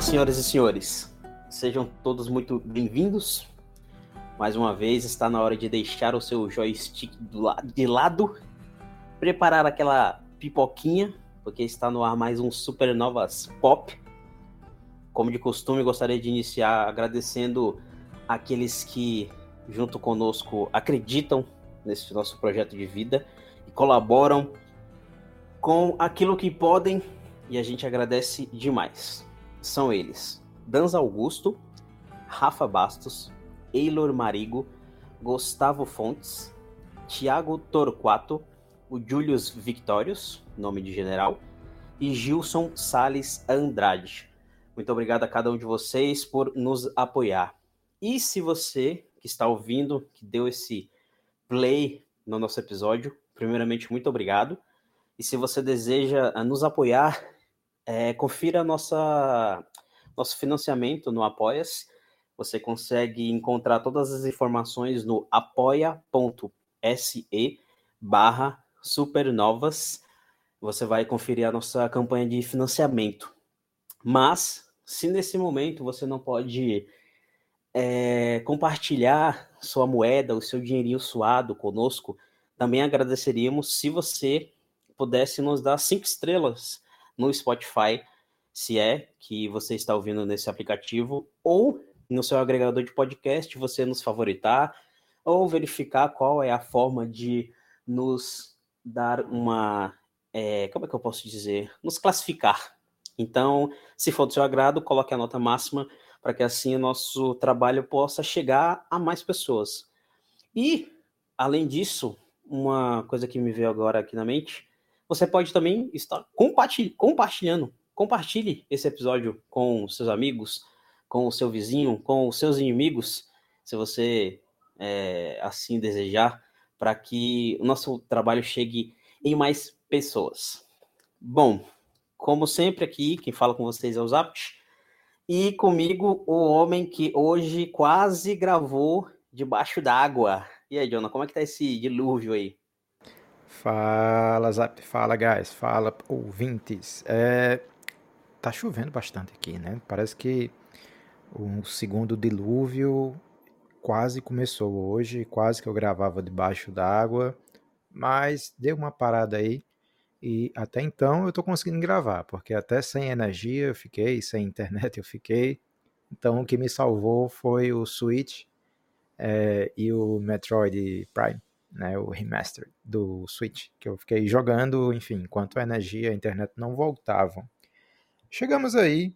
Olá, senhoras e senhores. Sejam todos muito bem-vindos. Mais uma vez, está na hora de deixar o seu joystick de lado, preparar aquela pipoquinha, porque está no ar mais um Supernovas Pop. Como de costume, gostaria de iniciar agradecendo aqueles que, junto conosco, acreditam nesse nosso projeto de vida e colaboram com aquilo que podem, e a gente agradece demais são eles: Danza Augusto, Rafa Bastos, Eilor Marigo, Gustavo Fontes, Tiago Torquato, o Julius Victorius, nome de general, e Gilson Sales Andrade. Muito obrigado a cada um de vocês por nos apoiar. E se você que está ouvindo, que deu esse play no nosso episódio, primeiramente, muito obrigado. E se você deseja nos apoiar é, confira nossa, nosso financiamento no Apoia-se. Você consegue encontrar todas as informações no apoia.se barra supernovas. Você vai conferir a nossa campanha de financiamento. Mas, se nesse momento você não pode é, compartilhar sua moeda, o seu dinheirinho suado conosco, também agradeceríamos se você pudesse nos dar cinco estrelas no Spotify, se é que você está ouvindo nesse aplicativo, ou no seu agregador de podcast, você nos favoritar, ou verificar qual é a forma de nos dar uma. É, como é que eu posso dizer? Nos classificar. Então, se for do seu agrado, coloque a nota máxima para que assim o nosso trabalho possa chegar a mais pessoas. E, além disso, uma coisa que me veio agora aqui na mente você pode também estar compartilhando. Compartilhe esse episódio com seus amigos, com o seu vizinho, com os seus inimigos, se você é, assim desejar, para que o nosso trabalho chegue em mais pessoas. Bom, como sempre aqui, quem fala com vocês é o Zapt. E comigo, o homem que hoje quase gravou debaixo d'água. E aí, Jonah, como é que tá esse dilúvio aí? Fala, Zap, fala, guys, fala, ouvintes. É, tá chovendo bastante aqui, né? Parece que o segundo dilúvio quase começou hoje, quase que eu gravava debaixo d'água, mas deu uma parada aí e até então eu tô conseguindo gravar, porque até sem energia eu fiquei, sem internet eu fiquei. Então o que me salvou foi o Switch é, e o Metroid Prime né, o remaster do Switch, que eu fiquei jogando, enfim, enquanto a energia e a internet não voltavam. Chegamos aí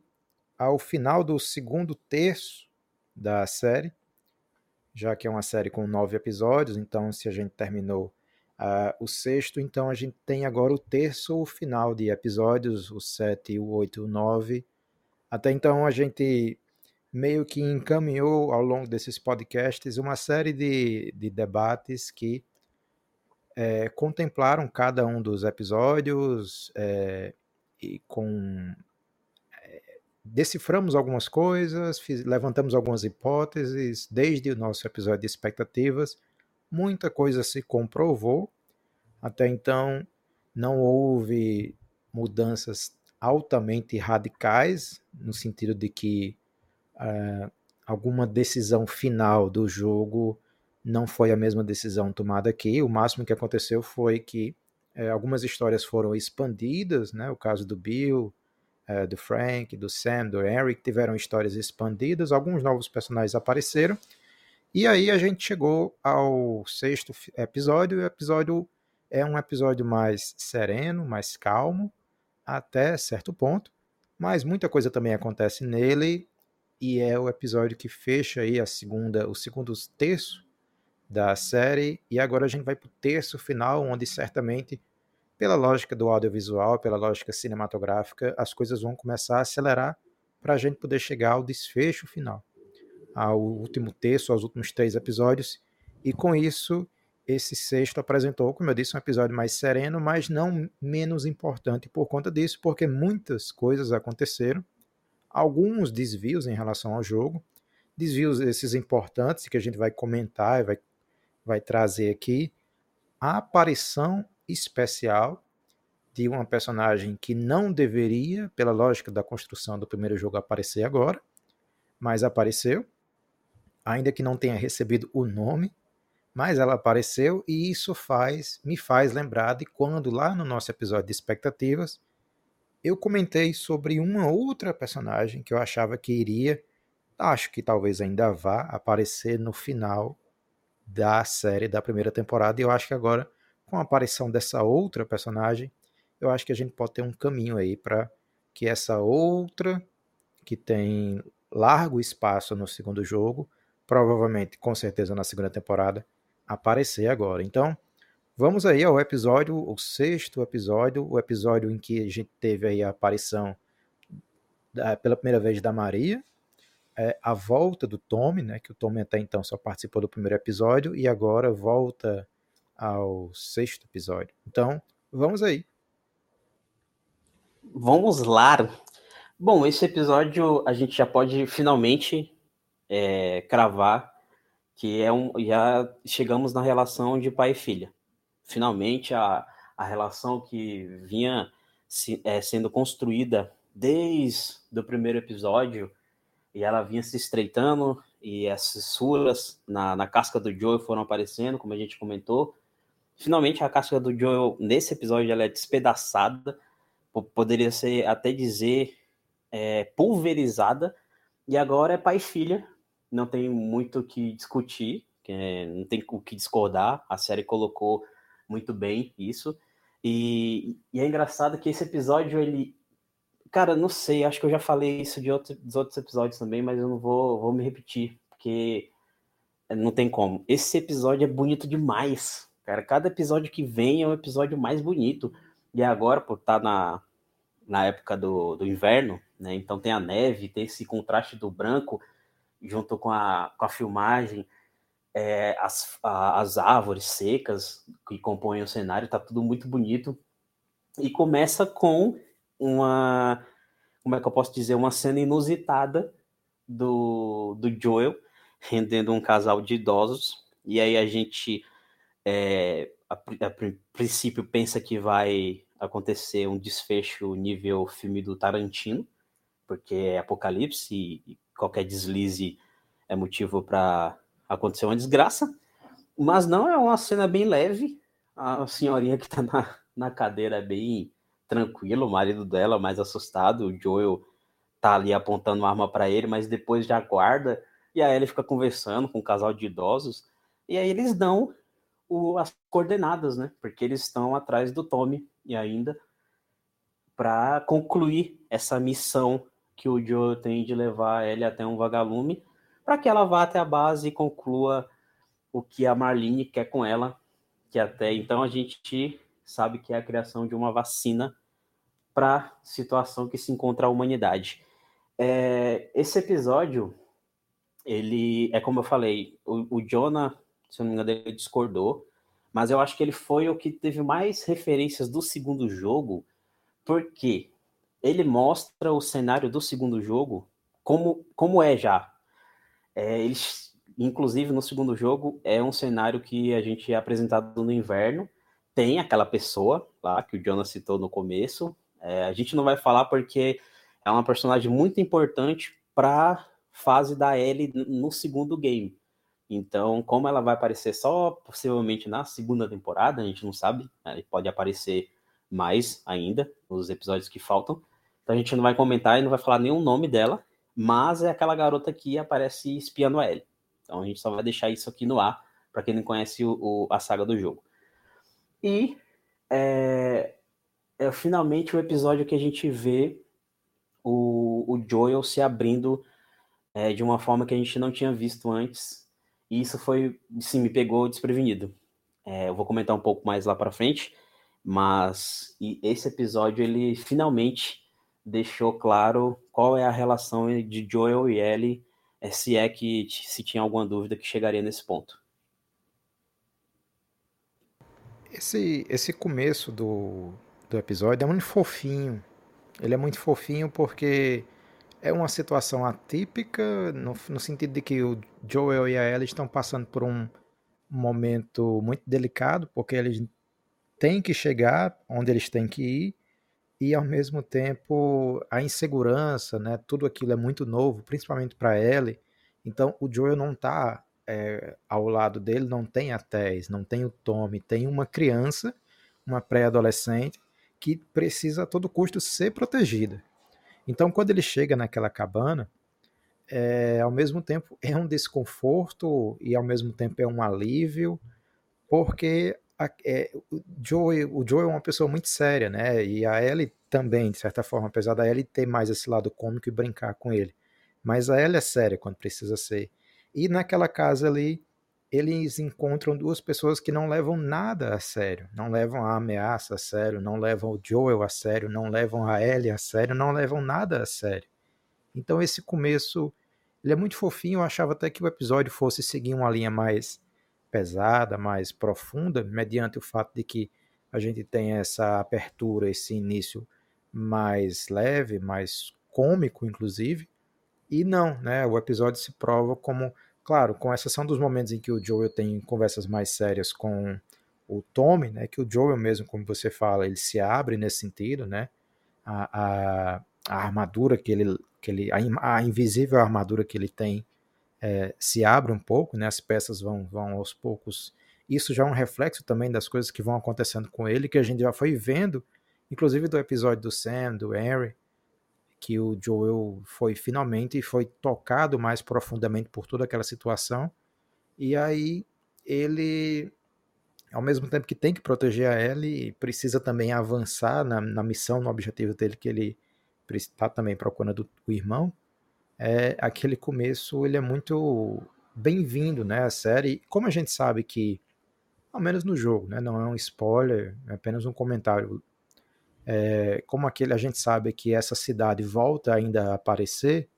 ao final do segundo terço da série, já que é uma série com nove episódios, então se a gente terminou uh, o sexto, então a gente tem agora o terço final de episódios, o sete, o oito o nove. Até então a gente meio que encaminhou ao longo desses podcasts uma série de, de debates que é, contemplaram cada um dos episódios é, e com é, deciframos algumas coisas, fiz, levantamos algumas hipóteses desde o nosso episódio de expectativas. Muita coisa se comprovou. Até então não houve mudanças altamente radicais no sentido de que uh, alguma decisão final do jogo não foi a mesma decisão tomada aqui. O máximo que aconteceu foi que é, algumas histórias foram expandidas, né? O caso do Bill, é, do Frank, do Sam, do Eric tiveram histórias expandidas, alguns novos personagens apareceram. E aí a gente chegou ao sexto episódio. O episódio é um episódio mais sereno, mais calmo, até certo ponto, mas muita coisa também acontece nele e é o episódio que fecha aí a segunda, o segundo terço da série. E agora a gente vai para o terço final, onde certamente, pela lógica do audiovisual, pela lógica cinematográfica, as coisas vão começar a acelerar para a gente poder chegar ao desfecho final, ao último terço, aos últimos três episódios. E com isso, esse sexto apresentou, como eu disse, um episódio mais sereno, mas não menos importante por conta disso, porque muitas coisas aconteceram alguns desvios em relação ao jogo, desvios esses importantes que a gente vai comentar e vai, vai trazer aqui, a aparição especial de uma personagem que não deveria, pela lógica da construção do primeiro jogo, aparecer agora, mas apareceu, ainda que não tenha recebido o nome, mas ela apareceu e isso faz me faz lembrar de quando lá no nosso episódio de expectativas eu comentei sobre uma outra personagem que eu achava que iria, acho que talvez ainda vá aparecer no final da série da primeira temporada e eu acho que agora com a aparição dessa outra personagem, eu acho que a gente pode ter um caminho aí para que essa outra que tem largo espaço no segundo jogo, provavelmente, com certeza na segunda temporada, aparecer agora. Então, vamos aí ao episódio, o sexto episódio, o episódio em que a gente teve aí a aparição da, pela primeira vez da Maria, é, a volta do Tommy, né, que o Tommy até então só participou do primeiro episódio e agora volta ao sexto episódio. Então, vamos aí. Vamos lá. Bom, esse episódio a gente já pode finalmente é, cravar que é um, já chegamos na relação de pai e filha. Finalmente, a, a relação que vinha se, é, sendo construída desde o primeiro episódio e ela vinha se estreitando e as fissuras na, na casca do Joel foram aparecendo, como a gente comentou. Finalmente, a casca do Joel, nesse episódio, ela é despedaçada, poderia ser até dizer é, pulverizada, e agora é pai e filha, não tem muito o que discutir, é, não tem o que discordar, a série colocou muito bem isso. E, e, é engraçado que esse episódio, ele. Cara, não sei, acho que eu já falei isso de outro, dos outros episódios também, mas eu não vou, vou me repetir, porque não tem como. Esse episódio é bonito demais, cara. Cada episódio que vem é um episódio mais bonito. E agora, por estar tá na, na época do, do inverno, né? Então tem a neve, tem esse contraste do branco junto com a, com a filmagem, é, as, a, as árvores secas que compõem o cenário, tá tudo muito bonito. E começa com uma, como é que eu posso dizer, uma cena inusitada do, do Joel rendendo um casal de idosos. E aí a gente, é, a, a, a princípio, pensa que vai acontecer um desfecho nível filme do Tarantino, porque é apocalipse e, qualquer deslize é motivo para acontecer uma desgraça. Mas não, é uma cena bem leve. A senhorinha que está na, na cadeira é bem tranquila, o marido dela mais assustado, o Joel tá ali apontando uma arma para ele, mas depois já guarda, e aí ele fica conversando com um casal de idosos, e aí eles dão o, as coordenadas, né? Porque eles estão atrás do Tommy e ainda para concluir essa missão que o Joe tem de levar ele até um vagalume, para que ela vá até a base e conclua o que a Marlene quer com ela, que até então a gente sabe que é a criação de uma vacina para a situação que se encontra a humanidade. É, esse episódio, ele é como eu falei, o, o Jonah, se eu não me engano, ele discordou, mas eu acho que ele foi o que teve mais referências do segundo jogo, porque ele mostra o cenário do segundo jogo como, como é já. É, eles, inclusive, no segundo jogo, é um cenário que a gente é apresentado no inverno. Tem aquela pessoa lá que o Jonas citou no começo. É, a gente não vai falar porque é uma personagem muito importante para fase da Ellie no segundo game. Então, como ela vai aparecer só possivelmente na segunda temporada, a gente não sabe, né? pode aparecer mais ainda nos episódios que faltam. Então a gente não vai comentar e não vai falar nenhum nome dela, mas é aquela garota que aparece espiando a Ellie. Então a gente só vai deixar isso aqui no ar, para quem não conhece o, o, a saga do jogo. E é, é, finalmente o episódio que a gente vê o, o Joel se abrindo é, de uma forma que a gente não tinha visto antes. E isso foi, sim, me pegou desprevenido. É, eu vou comentar um pouco mais lá para frente, mas esse episódio ele finalmente deixou claro qual é a relação de Joel e Ellie, eh, se é que se tinha alguma dúvida que chegaria nesse ponto. Esse, esse começo do, do episódio é muito fofinho. Ele é muito fofinho porque é uma situação atípica, no, no sentido de que o Joel e a Ellie estão passando por um momento muito delicado, porque eles têm que chegar onde eles têm que ir e ao mesmo tempo a insegurança, né? Tudo aquilo é muito novo, principalmente para Ellie. Então o Joel não está é, ao lado dele, não tem a Tess, não tem o Tommy, tem uma criança, uma pré-adolescente que precisa a todo custo ser protegida. Então quando ele chega naquela cabana, é, ao mesmo tempo é um desconforto e ao mesmo tempo é um alívio, porque a, é, o, Joe, o Joe é uma pessoa muito séria, né? E a Ellie também, de certa forma, apesar da Ellie ter mais esse lado cômico e brincar com ele. Mas a Ellie é séria quando precisa ser. E naquela casa ali, eles encontram duas pessoas que não levam nada a sério, não levam a ameaça a sério, não levam o Joel a sério, não levam a Ellie a sério, não levam nada a sério. Então esse começo, ele é muito fofinho, eu achava até que o episódio fosse seguir uma linha mais pesada, mais profunda, mediante o fato de que a gente tem essa abertura, esse início mais leve, mais cômico, inclusive. E não, né? O episódio se prova como, claro, com exceção dos momentos em que o Joel tem conversas mais sérias com o Tommy, né? Que o Joel mesmo, como você fala, ele se abre nesse sentido, né? A, a, a armadura que ele, que ele a, a invisível armadura que ele tem é, se abre um pouco, né? As peças vão, vão aos poucos. Isso já é um reflexo também das coisas que vão acontecendo com ele, que a gente já foi vendo, inclusive do episódio do Sam, do Henry, que o Joel foi finalmente foi tocado mais profundamente por toda aquela situação. E aí ele, ao mesmo tempo que tem que proteger a Ellie, precisa também avançar na, na missão, no objetivo dele, que ele está também procurando o irmão é, aquele começo ele é muito bem-vindo, né? A série, como a gente sabe que, ao menos no jogo, né? Não é um spoiler, é apenas um comentário. É, como aquele a gente sabe que essa cidade volta ainda a aparecer,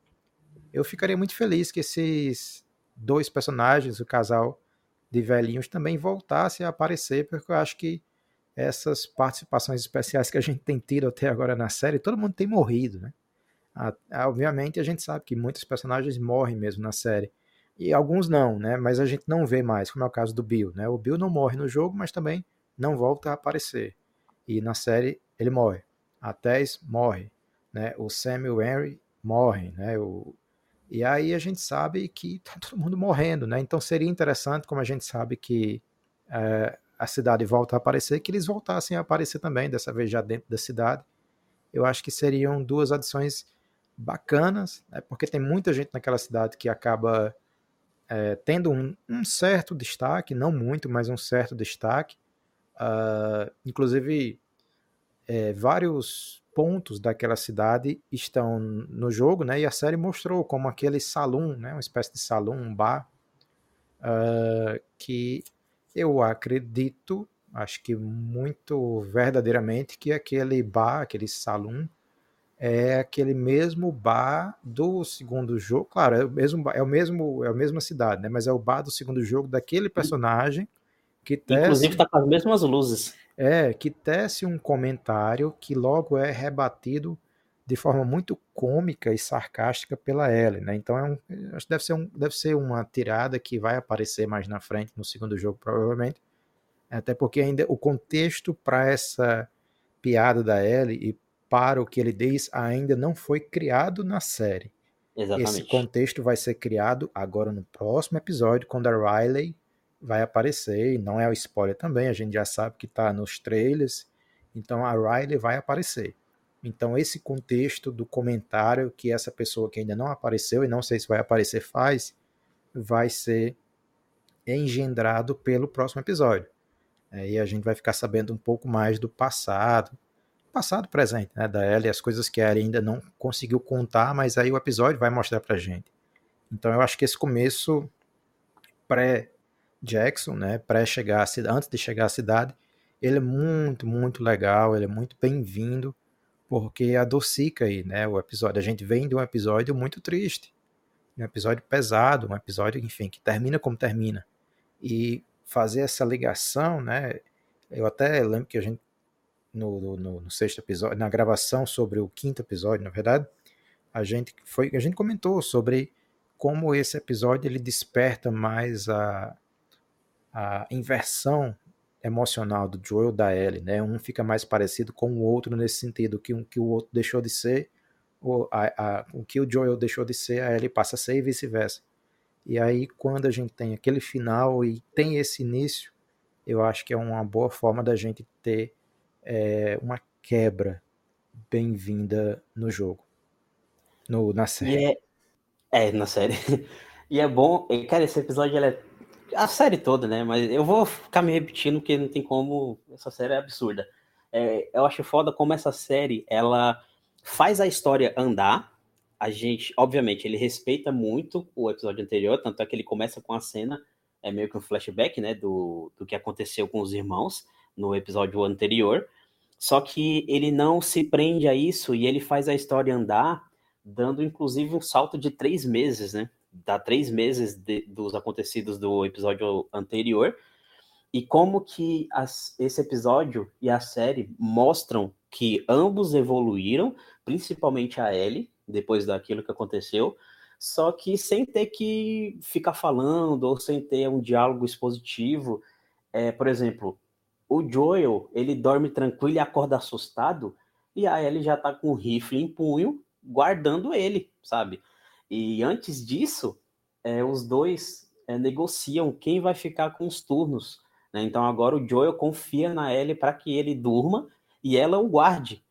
eu ficaria muito feliz que esses dois personagens, o casal de velhinhos, também voltassem a aparecer, porque eu acho que essas participações especiais que a gente tem tido até agora na série, todo mundo tem morrido, né? Obviamente a gente sabe que muitos personagens morrem mesmo na série. E alguns não, né? Mas a gente não vê mais, como é o caso do Bill, né? O Bill não morre no jogo, mas também não volta a aparecer. E na série ele morre. A Tess morre, né? O Samuel Henry morre, né? O... E aí a gente sabe que tá todo mundo morrendo, né? Então seria interessante, como a gente sabe que é, a cidade volta a aparecer, que eles voltassem a aparecer também, dessa vez já dentro da cidade. Eu acho que seriam duas adições bacanas, né, porque tem muita gente naquela cidade que acaba é, tendo um, um, certo destaque, não muito, mas um certo destaque. Uh, inclusive, é, vários pontos daquela cidade estão no jogo, né? E a série mostrou como aquele salão, né? Uma espécie de salão, um bar, uh, que eu acredito, acho que muito verdadeiramente, que aquele bar, aquele salão, é aquele mesmo bar do segundo jogo. Claro, é o mesmo é o mesmo é a mesma cidade, né? Mas é o bar do segundo jogo daquele personagem que tece, inclusive está com as mesmas luzes. É, que tece um comentário que logo é rebatido de forma muito cômica e sarcástica pela Ellie, né? Então é um, acho que deve ser, um, deve ser uma tirada que vai aparecer mais na frente no segundo jogo provavelmente, até porque ainda o contexto para essa piada da Ellie e para o que ele diz ainda não foi criado na série. Exatamente. Esse contexto vai ser criado agora no próximo episódio, quando a Riley vai aparecer, e não é o spoiler também, a gente já sabe que está nos trailers, então a Riley vai aparecer. Então esse contexto do comentário que essa pessoa que ainda não apareceu, e não sei se vai aparecer faz, vai ser engendrado pelo próximo episódio. Aí a gente vai ficar sabendo um pouco mais do passado, passado presente, né, da Ellie, as coisas que a Ellie ainda não conseguiu contar, mas aí o episódio vai mostrar pra gente. Então eu acho que esse começo pré-Jackson, né, pré chegar à cidade, antes de chegar à cidade, ele é muito, muito legal, ele é muito bem-vindo, porque adocica aí, né, o episódio. A gente vem de um episódio muito triste, um episódio pesado, um episódio, enfim, que termina como termina. E fazer essa ligação, né, eu até lembro que a gente no, no, no, sexto episódio, na gravação sobre o quinto episódio, na verdade, a gente foi, a gente comentou sobre como esse episódio ele desperta mais a, a inversão emocional do Joel da Ellie, né? Um fica mais parecido com o outro nesse sentido, que um que o outro deixou de ser, o, a, a, o que o Joel deixou de ser, a Ellie passa a ser e vice-versa. E aí, quando a gente tem aquele final e tem esse início, eu acho que é uma boa forma da gente ter é, uma quebra bem-vinda no jogo, no, na série. É, é, na série. E é bom, e, cara, esse episódio é a série toda, né? Mas eu vou ficar me repetindo porque não tem como. Essa série é absurda. É, eu acho foda como essa série ela faz a história andar. A gente, obviamente, ele respeita muito o episódio anterior, tanto é que ele começa com a cena, é meio que um flashback, né, do, do que aconteceu com os irmãos no episódio anterior. Só que ele não se prende a isso e ele faz a história andar, dando inclusive um salto de três meses, né? dá três meses de, dos acontecidos do episódio anterior e como que as, esse episódio e a série mostram que ambos evoluíram, principalmente a Ellie, depois daquilo que aconteceu, só que sem ter que ficar falando ou sem ter um diálogo expositivo. É, por exemplo, o Joel, ele dorme tranquilo e acorda assustado, e a Ellie já tá com o rifle em punho, guardando ele, sabe? E antes disso, é, os dois é, negociam quem vai ficar com os turnos. Né? Então agora o Joel confia na Ellie para que ele durma e ela o guarde.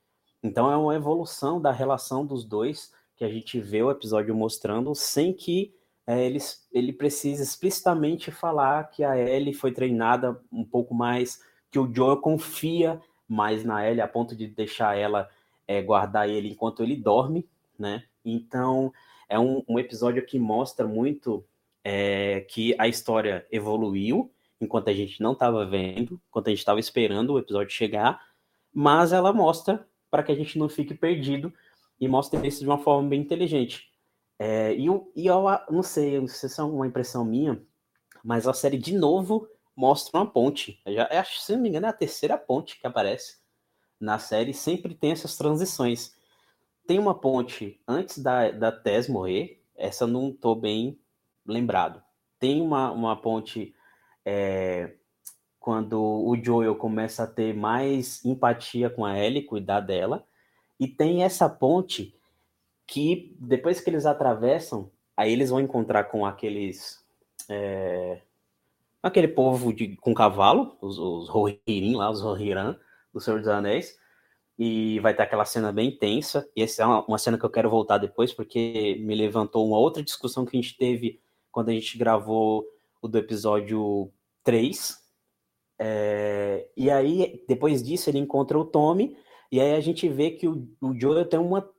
Então é uma evolução da relação dos dois que a gente vê o episódio mostrando, sem que é, ele, ele precise explicitamente falar que a Ellie foi treinada um pouco mais, que o Joel confia mais na Ellie a ponto de deixar ela é, guardar ele enquanto ele dorme, né? Então é um, um episódio que mostra muito é, que a história evoluiu enquanto a gente não estava vendo, enquanto a gente estava esperando o episódio chegar, mas ela mostra para que a gente não fique perdido e mostra isso de uma forma bem inteligente. É, e, eu, e eu não sei, não sei se é uma impressão minha, mas a série de novo mostra uma ponte. Eu já, acho, se não me engano, é a terceira ponte que aparece na série. Sempre tem essas transições. Tem uma ponte antes da, da Tess morrer, essa não tô bem lembrado. Tem uma, uma ponte é, quando o Joel começa a ter mais empatia com a Ellie, cuidar dela. E tem essa ponte que depois que eles atravessam, aí eles vão encontrar com aqueles. É, aquele povo de, com cavalo, os, os Rohirrim lá, os Rohirã, do Senhor dos Anéis e vai ter aquela cena bem tensa. E essa é uma, uma, cena que eu quero voltar depois, porque me levantou uma outra discussão que a gente teve quando a gente gravou o do episódio 3. É, e aí, depois disso, ele encontra o Tommy, e aí a gente vê que o, o Joel tem uma,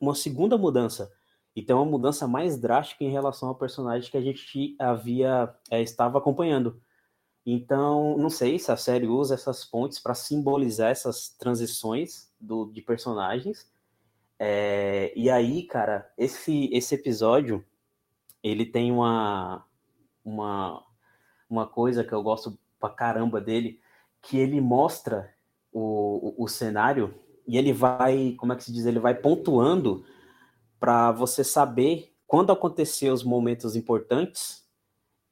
uma segunda mudança. E tem uma mudança mais drástica em relação ao personagem que a gente havia é, estava acompanhando. Então, não sei se a série usa essas pontes para simbolizar essas transições do, de personagens. É, e aí, cara, esse, esse episódio ele tem uma, uma, uma coisa que eu gosto pra caramba dele, que ele mostra o, o, o cenário e ele vai, como é que se diz, ele vai pontuando para você saber quando acontecer os momentos importantes,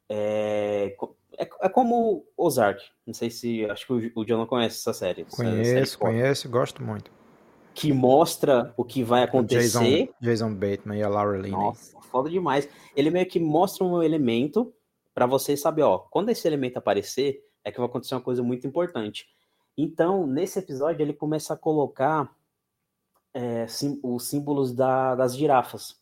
é, é, é como Ozark. Não sei se. Acho que o, o John não conhece essa série. Conheço, essa série conheço, gosto muito. Que mostra o que vai acontecer. Jason, Jason Bateman e a Laura Linney. Nossa, foda demais. Ele meio que mostra um elemento para você saber, ó, quando esse elemento aparecer, é que vai acontecer uma coisa muito importante. Então, nesse episódio, ele começa a colocar é, sim, os símbolos da, das girafas,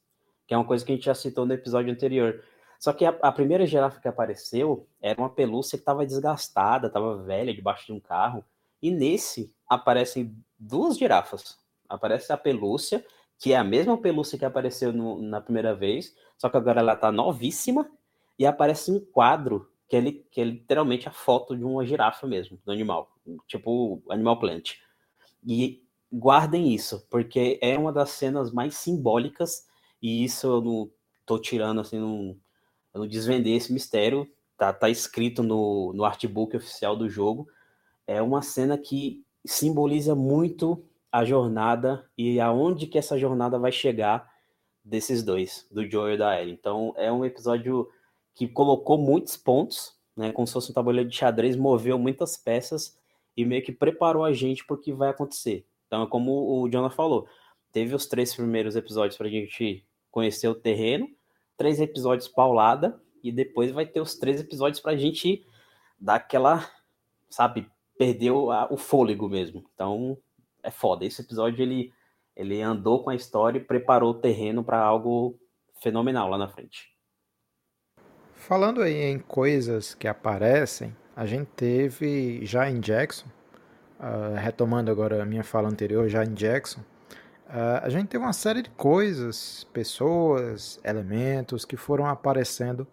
que é uma coisa que a gente já citou no episódio anterior. Só que a, a primeira girafa que apareceu era uma pelúcia que estava desgastada, estava velha, debaixo de um carro. E nesse aparecem duas girafas. Aparece a pelúcia, que é a mesma pelúcia que apareceu no, na primeira vez, só que agora ela está novíssima. E aparece um quadro que é, que é literalmente a foto de uma girafa mesmo, do animal. Tipo Animal Plant. E guardem isso, porque é uma das cenas mais simbólicas, e isso eu não tô tirando assim, não, eu não desvendei esse mistério, tá, tá escrito no, no artbook oficial do jogo. É uma cena que simboliza muito a jornada e aonde que essa jornada vai chegar desses dois, do Joel e da Ellie. Então é um episódio que colocou muitos pontos né, como se fosse um tabuleiro de xadrez, moveu muitas peças e meio que preparou a gente para o que vai acontecer. Então, é como o Jonah falou, teve os três primeiros episódios para a gente conhecer o terreno, três episódios paulada, e depois vai ter os três episódios para a gente dar aquela, sabe, perdeu o fôlego mesmo. Então, é foda. Esse episódio ele, ele andou com a história e preparou o terreno para algo fenomenal lá na frente. Falando aí em coisas que aparecem, a gente teve já em Jackson, uh, retomando agora a minha fala anterior, já em Jackson, uh, a gente teve uma série de coisas, pessoas, elementos que foram aparecendo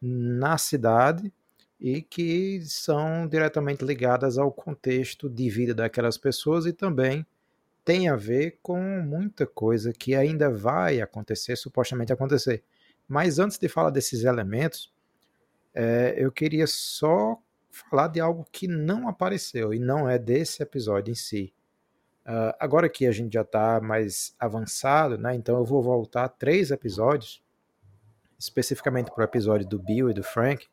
na cidade e que são diretamente ligadas ao contexto de vida daquelas pessoas e também tem a ver com muita coisa que ainda vai acontecer, supostamente acontecer. Mas antes de falar desses elementos, é, eu queria só falar de algo que não apareceu e não é desse episódio em si. Uh, agora que a gente já está mais avançado, né, então eu vou voltar três episódios, especificamente para o episódio do Bill e do Frank,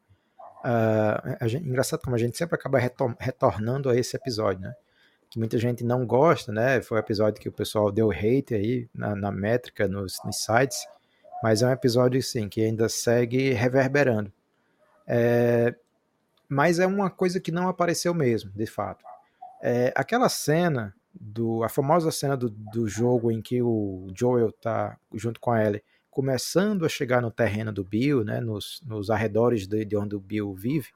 Uh, gente, engraçado como a gente sempre acaba retor retornando a esse episódio, né? Que muita gente não gosta, né? Foi um episódio que o pessoal deu hate aí na, na métrica, nos, nos, sites, mas é um episódio, sim, que ainda segue reverberando. É, mas é uma coisa que não apareceu mesmo, de fato. É, aquela cena, do, a famosa cena do, do jogo em que o Joel tá junto com a Ellie começando a chegar no terreno do Bill, né, nos, nos arredores de, de onde o Bill vive,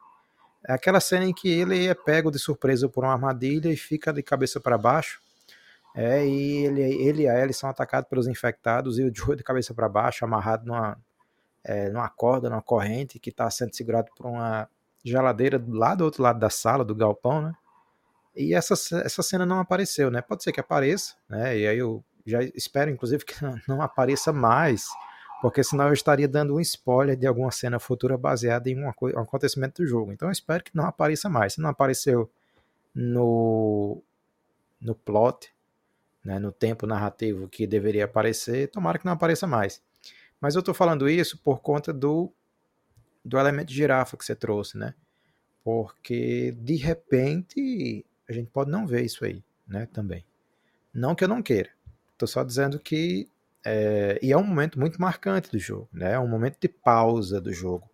é aquela cena em que ele é pego de surpresa por uma armadilha e fica de cabeça para baixo. É, e ele, ele e a Ellie são atacados pelos infectados e o Joe de cabeça para baixo, amarrado numa, é, numa corda, numa corrente, que está sendo segurado por uma geladeira lá do outro lado da sala, do galpão, né? E essa, essa cena não apareceu, né? Pode ser que apareça, né? E aí eu já espero, inclusive, que não apareça mais porque senão eu estaria dando um spoiler de alguma cena futura baseada em um, acontecimento do jogo. Então eu espero que não apareça mais. Se não apareceu no, no plot, né, no tempo narrativo que deveria aparecer, tomara que não apareça mais. Mas eu estou falando isso por conta do, do elemento girafa que você trouxe, né? Porque de repente a gente pode não ver isso aí, né? Também. Não que eu não queira. Estou só dizendo que é, e é um momento muito marcante do jogo, né? É um momento de pausa do jogo.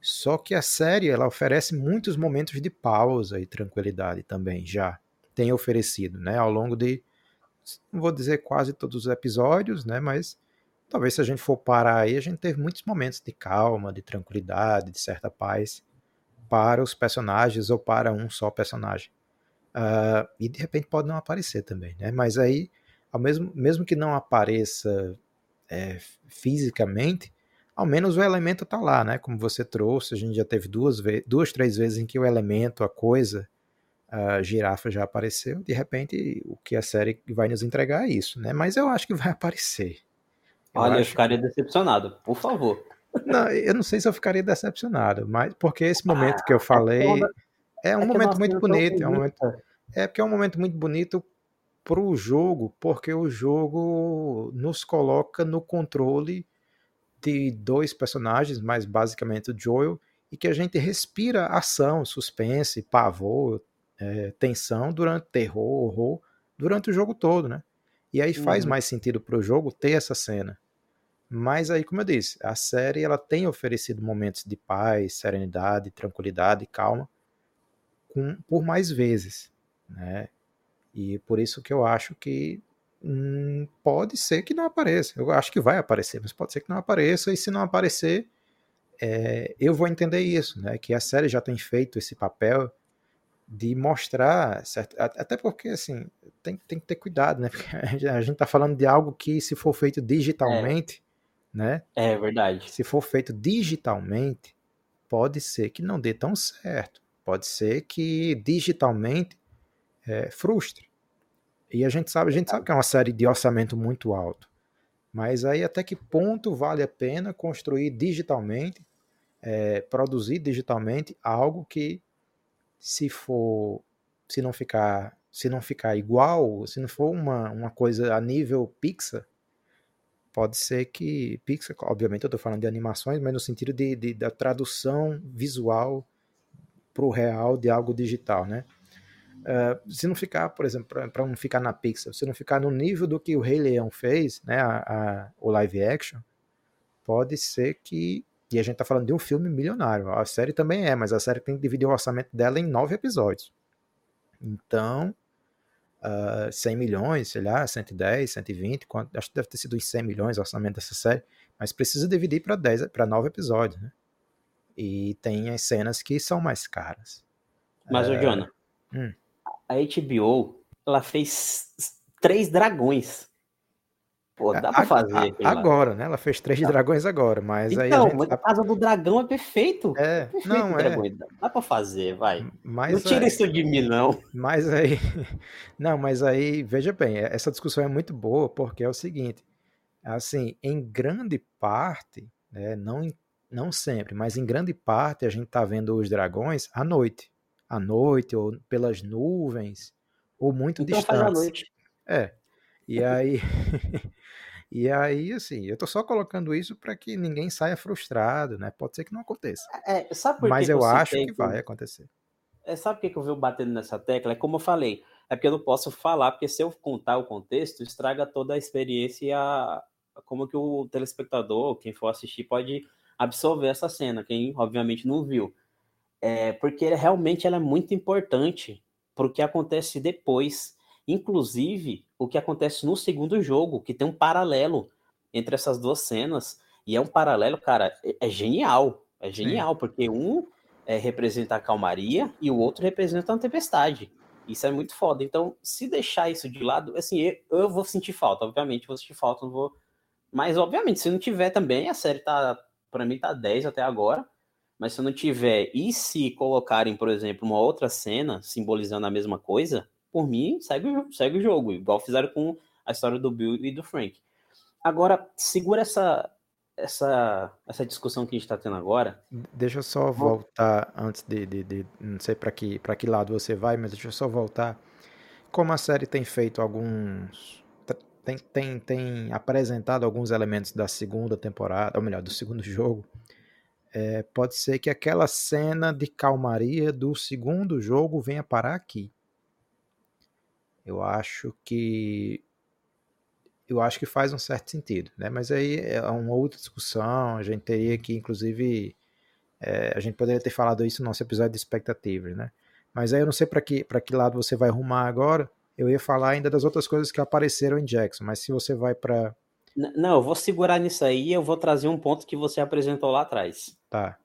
Só que a série ela oferece muitos momentos de pausa e tranquilidade também já tem oferecido, né? Ao longo de não vou dizer quase todos os episódios, né? Mas talvez se a gente for parar aí, a gente teve muitos momentos de calma, de tranquilidade, de certa paz para os personagens ou para um só personagem. Uh, e de repente pode não aparecer também, né? Mas aí ao mesmo, mesmo que não apareça é, fisicamente, ao menos o elemento está lá, né? Como você trouxe, a gente já teve duas, duas, três vezes em que o elemento, a coisa, a girafa já apareceu. De repente, o que a série vai nos entregar é isso, né? Mas eu acho que vai aparecer. Eu Olha, eu ficaria que... decepcionado, por favor. Não, eu não sei se eu ficaria decepcionado, mas porque esse momento ah, que eu falei é, é um é momento muito bonito, é um momento, é porque é um momento muito bonito para o jogo, porque o jogo nos coloca no controle de dois personagens, mais basicamente o Joel, e que a gente respira ação, suspense, pavor, é, tensão durante terror, horror, durante o jogo todo, né? E aí faz uhum. mais sentido para o jogo ter essa cena. Mas aí, como eu disse, a série ela tem oferecido momentos de paz, serenidade, tranquilidade, calma, com, por mais vezes, né? E por isso que eu acho que hum, pode ser que não apareça. Eu acho que vai aparecer, mas pode ser que não apareça. E se não aparecer, é, eu vou entender isso, né? Que a série já tem feito esse papel de mostrar, certo? até porque assim tem, tem que ter cuidado, né? Porque a gente está falando de algo que se for feito digitalmente, é. Né? É verdade. Se for feito digitalmente, pode ser que não dê tão certo. Pode ser que digitalmente é, frustre. E a gente sabe, a gente sabe que é uma série de orçamento muito alto. Mas aí até que ponto vale a pena construir digitalmente, é, produzir digitalmente algo que se for, se não ficar, se não ficar igual, se não for uma, uma coisa a nível Pixar, pode ser que Pixar, obviamente eu estou falando de animações, mas no sentido de, de, da tradução visual pro real de algo digital, né? Uh, se não ficar, por exemplo, para não ficar na Pixar, se não ficar no nível do que o Rei Leão fez, né, a, a, o live action, pode ser que. E a gente tá falando de um filme milionário. A série também é, mas a série tem que dividir o orçamento dela em nove episódios. Então, uh, ah, 100 milhões, sei lá, 110, 120, quanto, acho que deve ter sido uns 100 milhões o orçamento dessa série, mas precisa dividir para 10, para 9 episódios, né? E tem as cenas que são mais caras. Mas, é... o Jonah, hum. a HBO, ela fez três dragões. Pô, dá pra fazer. A, agora, né? Ela fez três tá. dragões agora, mas então, aí. Então, gente... a casa do dragão é perfeito. É, perfeito, não, é. Dá pra fazer, vai. Mas não tira isso de mim, não. Mas aí. Não, mas aí, veja bem, é, essa discussão é muito boa, porque é o seguinte: assim, em grande parte, né, não, não sempre, mas em grande parte a gente tá vendo os dragões à noite. À noite, ou pelas nuvens, ou muito então distantes. Faz à noite. É. E aí. E aí, assim, eu tô só colocando isso para que ninguém saia frustrado, né? Pode ser que não aconteça. É, sabe por Mas que eu que acho que vai acontecer. É, sabe por que eu venho batendo nessa tecla? É como eu falei, é porque eu não posso falar, porque se eu contar o contexto, estraga toda a experiência e a, como que o telespectador, quem for assistir, pode absorver essa cena, quem obviamente não viu. É, porque realmente ela é muito importante para o que acontece depois. Inclusive, o que acontece no segundo jogo, que tem um paralelo entre essas duas cenas. E é um paralelo, cara, é, é genial. É genial, Sim. porque um é, representa a calmaria e o outro representa a tempestade. Isso é muito foda. Então, se deixar isso de lado, assim, eu, eu vou sentir falta, obviamente, vou sentir falta, não vou. Mas, obviamente, se não tiver também, a série tá, para mim, tá 10 até agora. Mas se não tiver, e se colocarem, por exemplo, uma outra cena simbolizando a mesma coisa, por mim, segue, segue o jogo, igual fizeram com a história do Bill e do Frank. Agora, segura essa, essa, essa discussão que a gente está tendo agora. Deixa eu só voltar antes de, de, de não sei para que, que lado você vai, mas deixa eu só voltar. Como a série tem feito alguns. Tem, tem, tem apresentado alguns elementos da segunda temporada, ou melhor, do segundo jogo. É, pode ser que aquela cena de calmaria do segundo jogo venha parar aqui. Eu acho que eu acho que faz um certo sentido, né? Mas aí é uma outra discussão. A gente teria que, inclusive, é, a gente poderia ter falado isso no nosso episódio de expectativas, né? Mas aí eu não sei para que para que lado você vai arrumar agora. Eu ia falar ainda das outras coisas que apareceram em Jackson, mas se você vai para não, eu vou segurar nisso aí. Eu vou trazer um ponto que você apresentou lá atrás. Tá.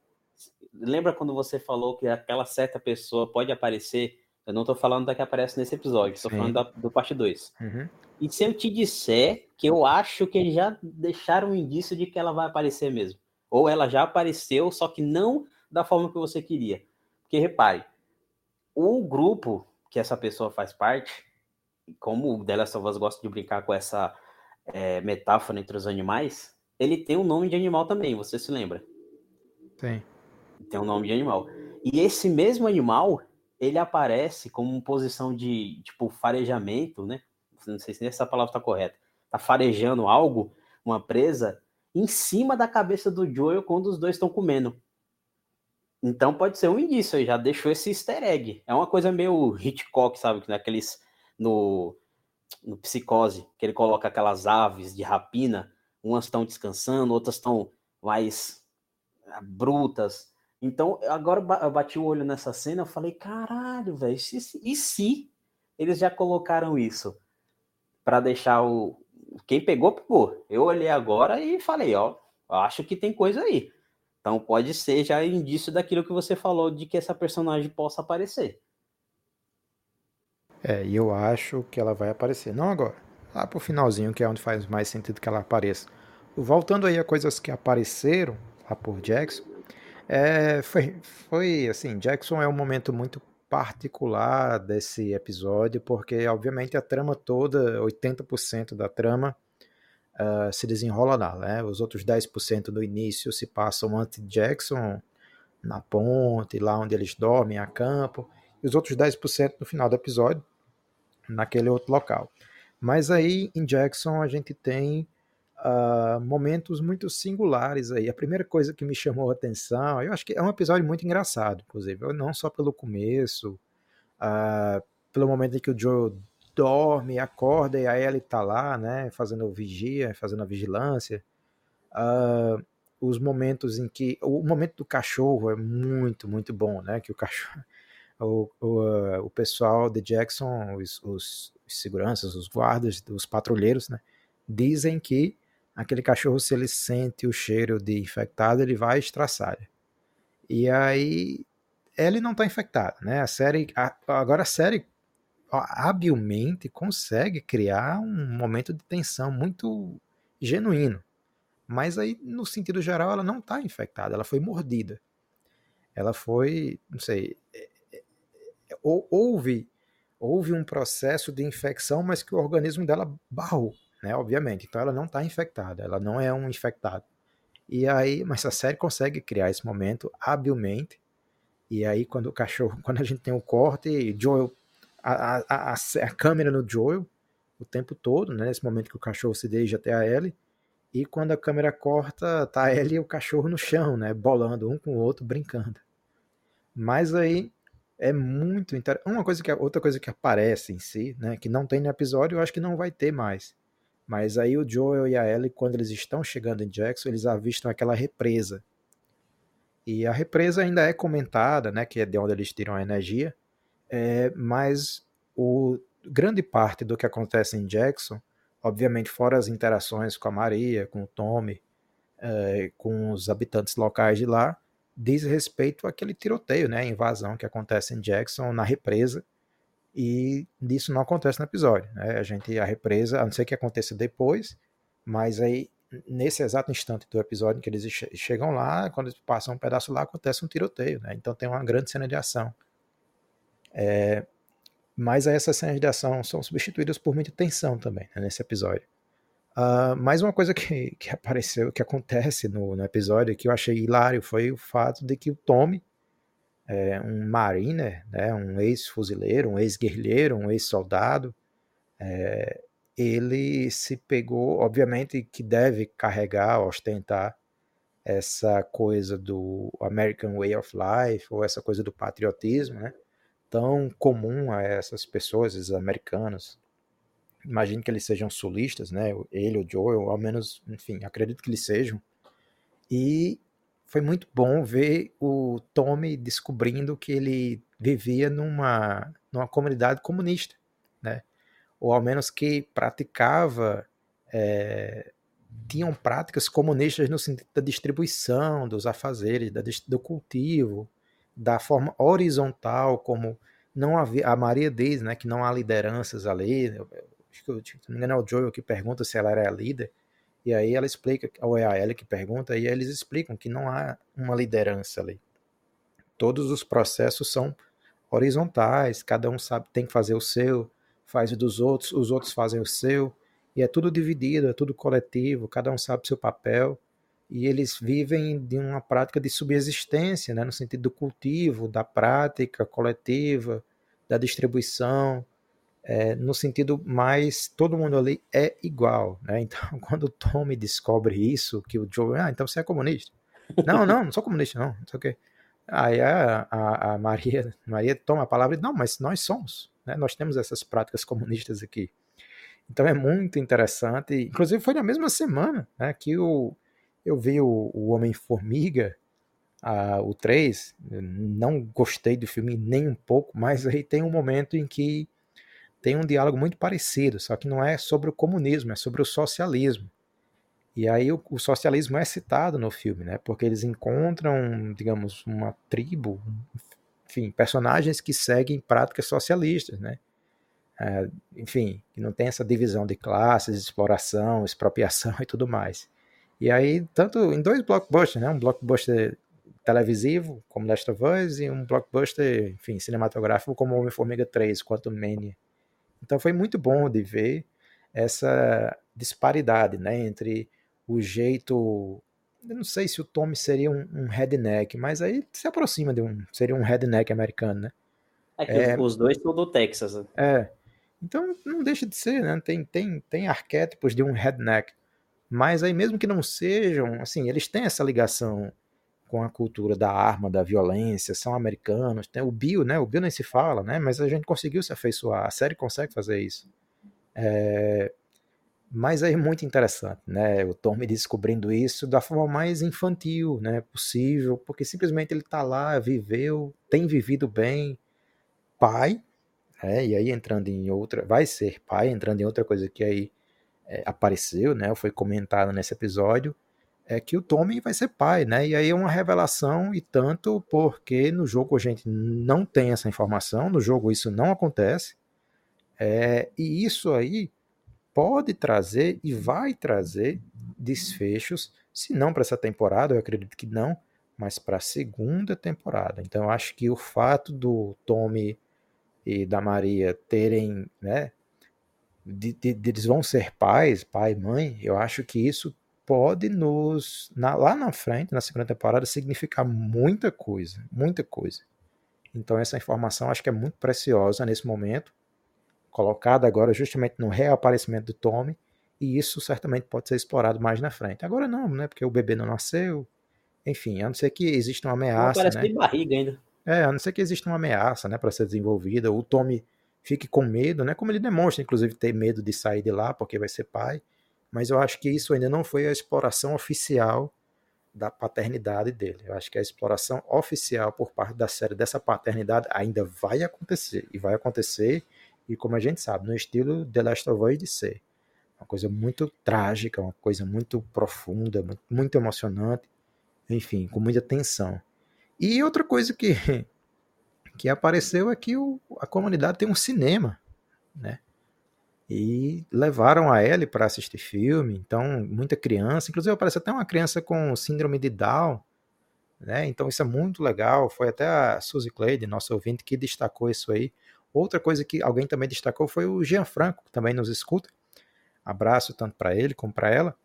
Lembra quando você falou que aquela certa pessoa pode aparecer eu não tô falando da que aparece nesse episódio, tô Sim. falando da, do parte 2. Uhum. E se eu te disser que eu acho que eles já deixaram um indício de que ela vai aparecer mesmo. Ou ela já apareceu, só que não da forma que você queria. Porque repare, o grupo que essa pessoa faz parte, como o The Last of Us gosta de brincar com essa é, metáfora entre os animais, ele tem um nome de animal também, você se lembra? Tem. Tem um nome de animal. E esse mesmo animal, ele aparece como posição de, tipo, farejamento, né? Não sei se essa palavra está correta. Tá farejando algo, uma presa, em cima da cabeça do Joel quando os dois estão comendo. Então pode ser um indício aí, já deixou esse easter egg. É uma coisa meio Hitchcock, sabe? Naqueles. No, no Psicose, que ele coloca aquelas aves de rapina, umas estão descansando, outras estão mais brutas, então, agora eu bati o olho nessa cena, eu falei, caralho, velho, e se eles já colocaram isso para deixar o quem pegou pegou. Eu olhei agora e falei, ó, acho que tem coisa aí. Então pode ser já indício daquilo que você falou de que essa personagem possa aparecer. É, e eu acho que ela vai aparecer. Não agora. Lá pro finalzinho, que é onde faz mais sentido que ela apareça. Voltando aí a coisas que apareceram lá por Jackson, é, foi, foi assim, Jackson é um momento muito particular desse episódio, porque obviamente a trama toda, 80% da trama, uh, se desenrola lá, né? Os outros 10% do início se passam antes de Jackson, na ponte, lá onde eles dormem, a campo, e os outros 10% no final do episódio, naquele outro local. Mas aí em Jackson a gente tem uh, momentos muito singulares aí. A primeira coisa que me chamou a atenção, eu acho que é um episódio muito engraçado, inclusive, não só pelo começo, uh, pelo momento em que o Joe dorme, acorda e aí ele tá lá, né, fazendo vigia, fazendo a vigilância. Uh, os momentos em que o momento do cachorro é muito muito bom, né? Que o cachorro, o, o, o pessoal de Jackson, os, os, seguranças, os guardas, os patrulheiros, né? Dizem que aquele cachorro, se ele sente o cheiro de infectado, ele vai estraçar. E aí ele não está infectado, né? A série, a, agora a série habilmente consegue criar um momento de tensão muito genuíno. Mas aí, no sentido geral, ela não está infectada, ela foi mordida. Ela foi, não sei, é, é, é, houve, houve um processo de infecção, mas que o organismo dela barrou, né? Obviamente. Então ela não está infectada, ela não é um infectado. E aí, mas a série consegue criar esse momento habilmente. E aí, quando o cachorro, quando a gente tem o corte, Joel, a, a, a, a câmera no Joel o tempo todo, né? Nesse momento que o cachorro se dirige até a Ellie e quando a câmera corta, tá ele e o cachorro no chão, né? Bolando um com o outro, brincando. Mas aí é muito interessante. Uma coisa que outra coisa que aparece em si, né? Que não tem no episódio, eu acho que não vai ter mais. Mas aí o Joel e a Ellie, quando eles estão chegando em Jackson, eles avistam aquela represa. E a represa ainda é comentada, né? Que é de onde eles tiram a energia. É, mas o grande parte do que acontece em Jackson obviamente fora as interações com a Maria, com o Tommy, é, com os habitantes locais de lá, diz respeito àquele tiroteio, né, a invasão que acontece em Jackson na represa, e isso não acontece no episódio, né, a gente, a represa, a não ser que aconteça depois, mas aí, nesse exato instante do episódio em que eles chegam lá, quando eles passam um pedaço lá, acontece um tiroteio, né, então tem uma grande cena de ação. É, mas aí essas cenas de ação são substituídas por muita tensão também né, nesse episódio. Uh, mais uma coisa que, que apareceu, que acontece no, no, episódio que eu achei hilário foi o fato de que o Tommy, é, um mariner, né, um ex-fuzileiro, um ex-guerrilheiro, um ex-soldado, é, ele se pegou, obviamente que deve carregar, ostentar essa coisa do American Way of Life, ou essa coisa do patriotismo, né? tão comum a essas pessoas, esses americanos. Imagino que eles sejam sulistas, né? Ele, o Joel, ao menos, enfim, acredito que eles sejam. E foi muito bom ver o Tommy descobrindo que ele vivia numa, numa comunidade comunista, né? Ou ao menos que praticava, é, tinham práticas comunistas no sentido da distribuição dos afazeres, da, do cultivo, da forma horizontal como não havia, a Maria diz, né, que não há lideranças ali, acho que, se não me engano é o Joel que pergunta se ela era a líder, e aí ela explica, ou é a Ellie que pergunta, e eles explicam que não há uma liderança ali. Todos os processos são horizontais, cada um sabe, tem que fazer o seu, faz o dos outros, os outros fazem o seu, e é tudo dividido, é tudo coletivo, cada um sabe seu papel, e eles vivem de uma prática de subsistência, né, no sentido do cultivo, da prática coletiva, da distribuição, é, no sentido mais todo mundo ali é igual, né? Então, quando o Tommy descobre isso, que o Joe, ah, então você é comunista? não, não, não sou comunista, não, não sei o quê. Aí a, a, a, Maria, Maria toma a palavra e não, mas nós somos, né? Nós temos essas práticas comunistas aqui. Então é muito interessante. Inclusive foi na mesma semana né, que o, eu vi o, o Homem-Formiga, o 3, não gostei do filme nem um pouco, mas aí tem um momento em que tem um diálogo muito parecido, só que não é sobre o comunismo, é sobre o socialismo. E aí o, o socialismo é citado no filme, né? Porque eles encontram, digamos, uma tribo, enfim, personagens que seguem práticas socialistas, né? É, enfim, que não tem essa divisão de classes, exploração, expropriação e tudo mais. E aí, tanto em dois blockbusters, né? Um blockbuster televisivo, como Last of Us, e um blockbuster, enfim, cinematográfico, como Homem-Formiga 3, quanto Mania. Então foi muito bom de ver essa disparidade, né? Entre o jeito... Eu não sei se o Tommy seria um, um redneck, mas aí se aproxima de um... Seria um redneck americano, né? É que é, os dois são do Texas. Né? É. Então não deixa de ser, né? Tem, tem, tem arquétipos de um redneck Mas aí mesmo que não sejam, assim, eles têm essa ligação com a cultura da arma, da violência, são americanos, tem o Bill, né? O Bill nem se fala, né? Mas a gente conseguiu se afeiçoar, a série consegue fazer isso. É... Mas é muito interessante, né? O Tommy descobrindo isso da forma mais infantil, né? Possível, porque simplesmente ele tá lá, viveu, tem vivido bem, pai, né? E aí entrando em outra, vai ser pai, entrando em outra coisa que aí é, apareceu, né? Foi comentado nesse episódio, é que o Tommy vai ser pai, né? E aí é uma revelação e tanto porque no jogo a gente não tem essa informação, no jogo isso não acontece, é, e isso aí pode trazer e vai trazer desfechos, se não para essa temporada, eu acredito que não, mas para a segunda temporada. Então eu acho que o fato do Tommy e da Maria terem, né, de, de, eles vão ser pais, pai e mãe, eu acho que isso pode nos, na, lá na frente, na segunda temporada, significar muita coisa, muita coisa. Então essa informação acho que é muito preciosa nesse momento colocada agora justamente no reaparecimento do Tommy, e isso certamente pode ser explorado mais na frente. Agora não, né? Porque o bebê não nasceu, enfim, a não ser que exista uma ameaça. Não parece né? barriga ainda. É, a não ser que exista uma ameaça, né, para ser desenvolvida. O Tommy fique com medo, né? Como ele demonstra, inclusive, ter medo de sair de lá porque vai ser pai. Mas eu acho que isso ainda não foi a exploração oficial da paternidade dele. Eu acho que a exploração oficial por parte da série dessa paternidade ainda vai acontecer. E vai acontecer e como a gente sabe, no estilo The Last of Us de ser. Uma coisa muito trágica, uma coisa muito profunda, muito emocionante, enfim, com muita tensão. E outra coisa que, que apareceu é que o, a comunidade tem um cinema, né? E levaram a Ellie para assistir filme, então muita criança, inclusive aparece até uma criança com síndrome de Down, né? Então isso é muito legal. Foi até a Suzy Cleide, nossa ouvinte, que destacou isso aí. Outra coisa que alguém também destacou foi o Jean Franco, que também nos escuta. Abraço tanto para ele como para ela.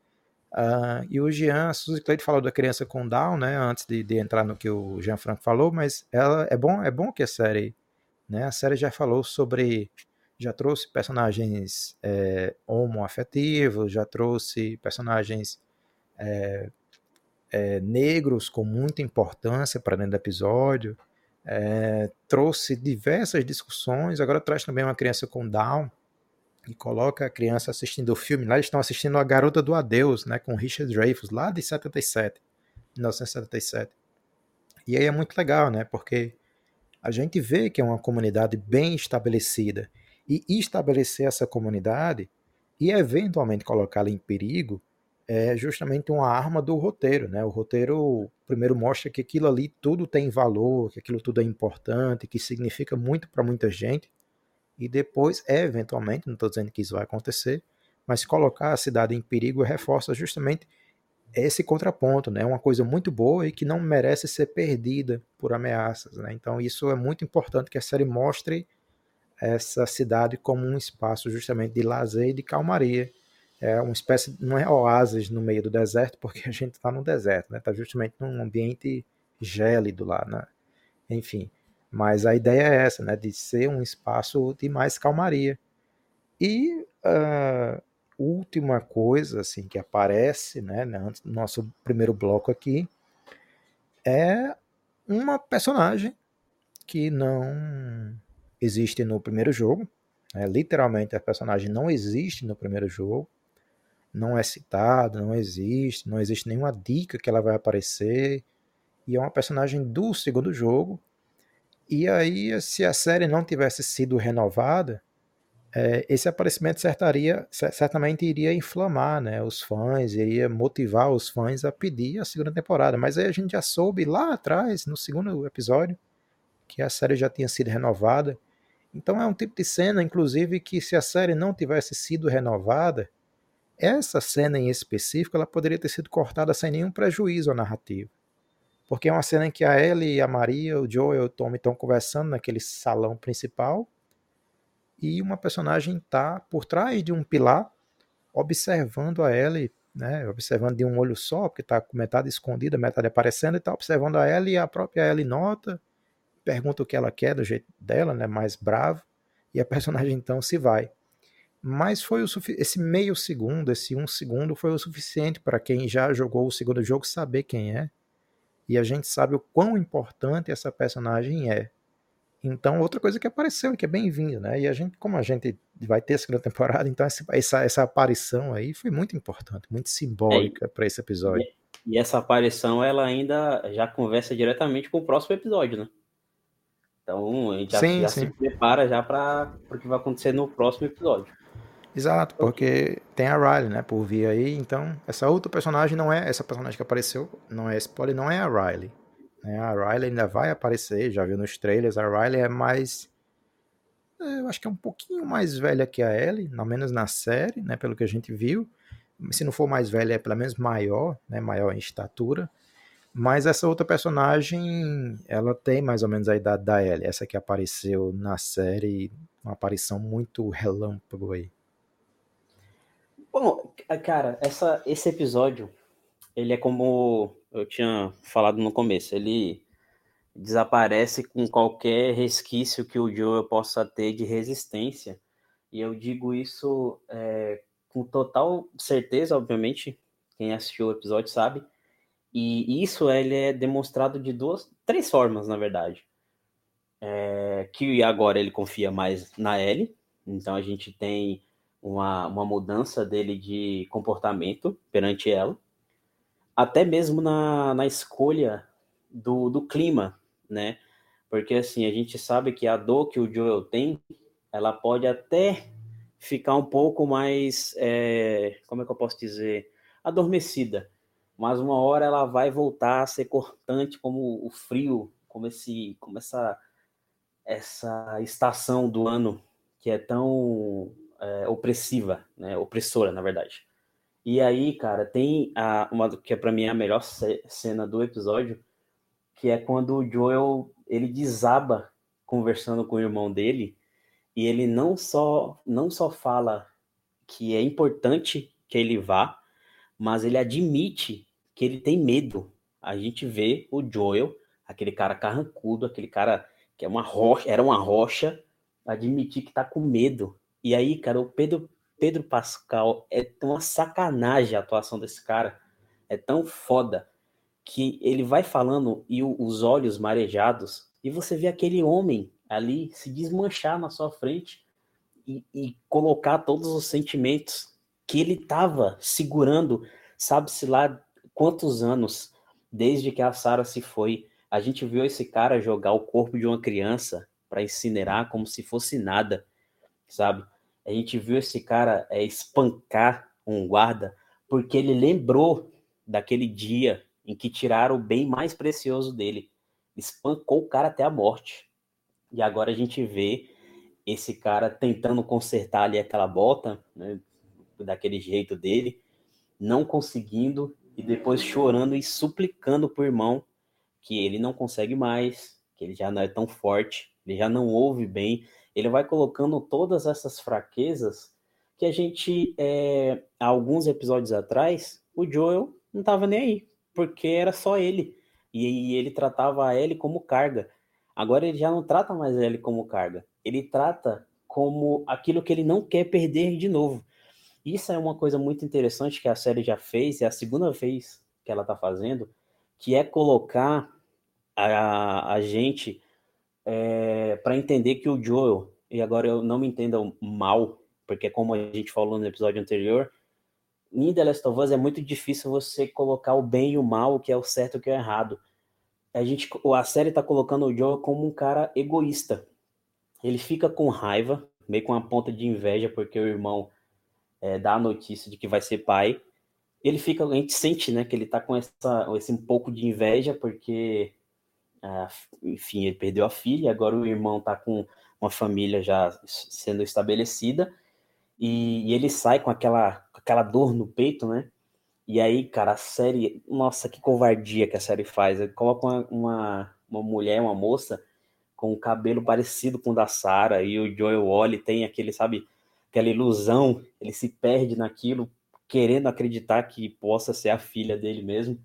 Uh, e o Jean, a Suzy Cleide falou da criança com Down, né, antes de, de, entrar no que o Jean Franco falou, mas ela é bom, é bom que a série, né, a série já falou sobre, já trouxe personagens é, homoafetivos, já trouxe personagens é, é, negros com muita importância para dentro do episódio, é, trouxe diversas discussões, agora traz também uma criança com Down, e coloca a criança assistindo o filme, lá eles estão assistindo A Garota do Adeus, né, com Richard Dreyfuss, lá de 77, 1977. E aí é muito legal, né, porque a gente vê que é uma comunidade bem estabelecida, e estabelecer essa comunidade e eventualmente colocá-la em perigo é justamente uma arma do roteiro, né? O roteiro primeiro mostra que aquilo ali tudo tem valor, que aquilo tudo é importante, que significa muito para muita gente. E depois, eventualmente, não estou dizendo que isso vai acontecer, mas colocar a cidade em perigo reforça justamente esse contraponto, né? É uma coisa muito boa e que não merece ser perdida por ameaças, né? Então isso é muito importante que a série mostre essa cidade como um espaço justamente de lazer e de calmaria é uma espécie, não é oásis no meio do deserto, porque a gente está no deserto, né? Está justamente num ambiente gélido lá, né? Enfim, mas a ideia é essa, né? De ser um espaço de mais calmaria. E uh, última coisa, assim, que aparece, né? No nosso primeiro bloco aqui, é uma personagem que não existe no primeiro jogo. Né? Literalmente, a personagem não existe no primeiro jogo não é citada, não existe, não existe nenhuma dica que ela vai aparecer. E é uma personagem do segundo jogo. E aí, se a série não tivesse sido renovada, é, esse aparecimento certaria, certamente iria inflamar né, os fãs, iria motivar os fãs a pedir a segunda temporada. Mas aí a gente já soube lá atrás, no segundo episódio, que a série já tinha sido renovada. Então é um tipo de cena, inclusive, que se a série não tivesse sido renovada, essa cena em específico, ela poderia ter sido cortada sem nenhum prejuízo à narrativa. Porque é uma cena em que a Ellie, a Maria, o Joe e o Tom estão conversando naquele salão principal e uma personagem está por trás de um pilar observando a Ellie, né, observando de um olho só, porque está com metade escondida, metade aparecendo, e está observando a Ellie e a própria Ellie nota, pergunta o que ela quer do jeito dela, né, mais bravo, e a personagem então se vai. mas foi o esse meio segundo, esse um segundo foi o suficiente para quem já jogou o segundo jogo saber quem é. E a gente sabe o quão importante essa personagem é. Então, outra coisa que apareceu e que é bem-vindo, né? E a gente, como a gente vai ter a segunda temporada, então essa, essa, essa aparição aí foi muito importante, muito simbólica é, para esse episódio. E, e essa aparição, ela ainda já conversa diretamente com o próximo episódio, né? Então, a gente já, sim, já sim. se prepara já para o que vai acontecer no próximo episódio. Exato, porque tem a Riley, né, por vir aí, então essa outra personagem não é, essa personagem que apareceu, não é spoiler, não é a Riley. Né? A Riley ainda vai aparecer, já viu nos trailers, a Riley é mais, é, eu acho que é um pouquinho mais velha que a Ellie, ao menos na série, né, pelo que a gente viu. Se não for mais velha, é pelo menos maior, né, maior em estatura. Mas essa outra personagem, ela tem mais ou menos a idade da Ellie, essa que apareceu na série, uma aparição muito relâmpago aí. Bom, cara, essa, esse episódio, ele é como eu tinha falado no começo, ele desaparece com qualquer resquício que o Joel possa ter de resistência. E eu digo isso é, com total certeza, obviamente, quem assistiu o episódio sabe. E isso ele é demonstrado de duas, três formas, na verdade. É, que agora ele confia mais na Ellie, então a gente tem uma, uma mudança dele de comportamento perante ela, até mesmo na, na escolha do, do clima, né? Porque assim, a gente sabe que a dor que o Joel tem, ela pode até ficar um pouco mais, é, como é que eu posso dizer, adormecida, mas uma hora ela vai voltar a ser cortante como o frio, como esse, como essa essa estação do ano que é tão é, opressiva, né? Opressora, na verdade. E aí, cara, tem a, uma que é para mim a melhor cena do episódio, que é quando o Joel ele desaba conversando com o irmão dele e ele não só não só fala que é importante que ele vá, mas ele admite que ele tem medo. A gente vê o Joel, aquele cara carrancudo, aquele cara que é uma rocha, era uma rocha, admitir que tá com medo e aí, cara, o Pedro, Pedro Pascal é uma sacanagem a atuação desse cara. É tão foda que ele vai falando e o, os olhos marejados, e você vê aquele homem ali se desmanchar na sua frente e, e colocar todos os sentimentos que ele estava segurando, sabe-se lá quantos anos, desde que a Sara se foi. A gente viu esse cara jogar o corpo de uma criança para incinerar como se fosse nada sabe? A gente viu esse cara é, espancar um guarda porque ele lembrou daquele dia em que tiraram o bem mais precioso dele. Espancou o cara até a morte. E agora a gente vê esse cara tentando consertar ali aquela bota, né, daquele jeito dele, não conseguindo e depois chorando e suplicando pro irmão que ele não consegue mais, que ele já não é tão forte, ele já não ouve bem, ele vai colocando todas essas fraquezas que a gente, é, há alguns episódios atrás, o Joel não estava nem aí, porque era só ele. E, e ele tratava a Ellie como carga. Agora ele já não trata mais a Ellie como carga. Ele trata como aquilo que ele não quer perder de novo. Isso é uma coisa muito interessante que a série já fez, é a segunda vez que ela está fazendo, que é colocar a, a gente é, para entender que o Joel, e agora eu não me entenda mal, porque como a gente falou no episódio anterior, em The Last of Us é muito difícil você colocar o bem e o mal, o que é o certo e o que é o errado. A, gente, a série está colocando o Joel como um cara egoísta. Ele fica com raiva, meio com uma ponta de inveja, porque o irmão é, dá a notícia de que vai ser pai. Ele fica, a gente sente, né, que ele tá com essa, esse um pouco de inveja, porque enfim, ele perdeu a filha, agora o irmão está com uma família já sendo estabelecida, e, e, ele sai com aquela, com aquela dor no peito, né? E aí, cara, a série, nossa, que covardia que a série faz. Ele coloca uma, uma, uma mulher, uma moça, com o cabelo parecido com o da Sarah, e o Joel Wally tem aquele, sabe, aquela ilusão, ele se perde naquilo, querendo acreditar que possa ser a filha dele mesmo.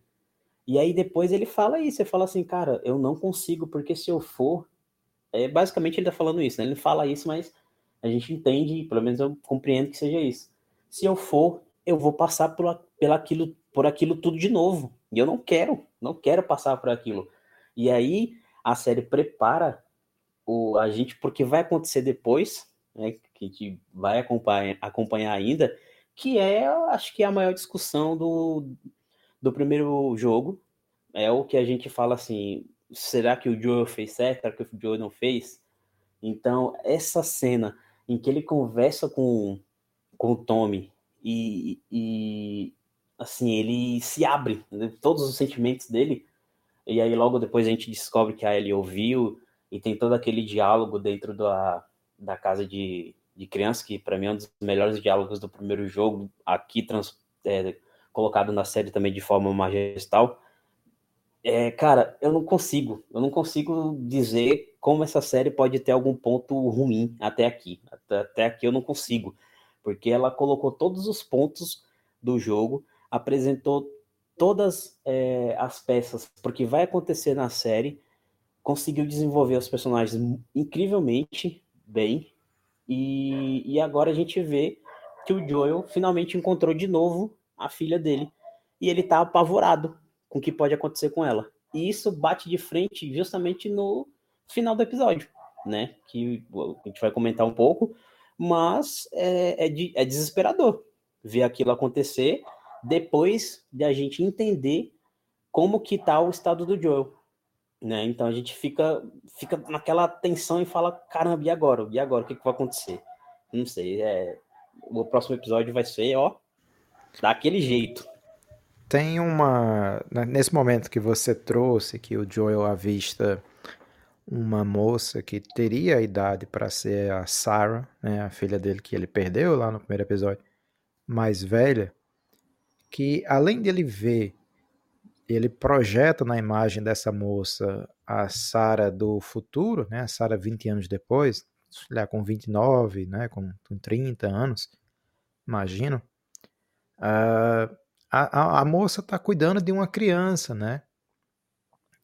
E aí depois ele fala isso, ele fala assim, cara, eu não consigo, porque se eu for. É, basicamente ele tá falando isso, né? Ele fala isso, mas A gente entende, pelo menos eu compreendo que seja isso. Se eu for, eu vou passar por, aquilo, por aquilo tudo de novo. E eu não quero, não quero passar por aquilo. E aí a série prepara o, a gente porque vai acontecer depois, né, que a gente vai acompanhar, acompanhar ainda, que é, acho que é a maior discussão do, do primeiro jogo. É o que a gente fala assim, será que o Joel fez certo? Será que o Joel não fez? Então, essa cena em que ele conversa com, com o Tommy e, e assim, ele se abre, né, todos os sentimentos dele, e aí logo depois a gente descobre que a Ellie ouviu e tem todo aquele diálogo dentro da, da casa de, de criança, que para mim é um dos melhores diálogos do primeiro jogo, aqui trans, é, colocado na série também de forma majestal. É, cara, eu não consigo, eu não consigo dizer como essa série pode ter algum ponto ruim até aqui. Até, até aqui eu não consigo, porque ela colocou todos os pontos do jogo, apresentou todas é, as peças porque vai acontecer na série, conseguiu desenvolver os personagens incrivelmente bem, e, e agora a gente vê que o Joel finalmente encontrou de novo a filha dele, e ele tá apavorado com o que pode acontecer com ela. E isso bate de frente justamente no final do episódio, né? Que a gente vai comentar um pouco, mas é, é, de, é desesperador ver aquilo acontecer depois de a gente entender como que tá o estado do Joel, né? Então a gente fica fica naquela tensão e fala, caramba, e agora? E agora? O que, que vai acontecer? Não sei, é... o próximo episódio vai ser, ó, daquele jeito. Tem uma. Né, nesse momento que você trouxe, que o Joel avista uma moça que teria a idade para ser a Sarah, né, a filha dele que ele perdeu lá no primeiro episódio, mais velha, que além de ele ver, ele projeta na imagem dessa moça a Sarah do futuro, né, a Sarah 20 anos depois, lá com 29, né, com, com 30 anos, imagino. Uh, a, a, moça está cuidando de uma criança, né?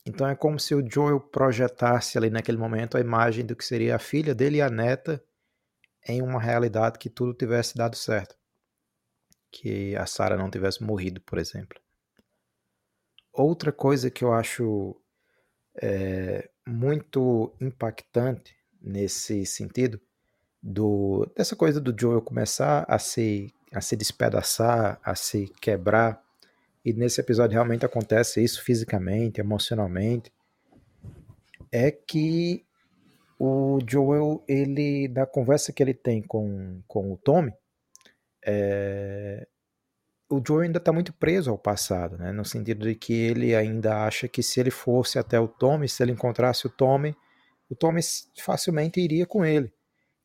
Então é como se o Joel projetasse ali naquele momento a imagem do que seria a filha dele e a neta em uma realidade que tudo tivesse dado certo. Que a Sarah não tivesse morrido, por exemplo. Outra coisa que eu acho é, muito impactante nesse sentido do, dessa coisa do Joel começar a se a se despedaçar, a se quebrar. E nesse episódio realmente acontece isso fisicamente, emocionalmente. É que o Joel, ele, na conversa que ele tem com, com o Tommy, é, o Joel ainda está muito preso ao passado, né? no sentido de que ele ainda acha que se ele fosse até o Tommy, se ele encontrasse o Tommy, o Tommy facilmente iria com ele.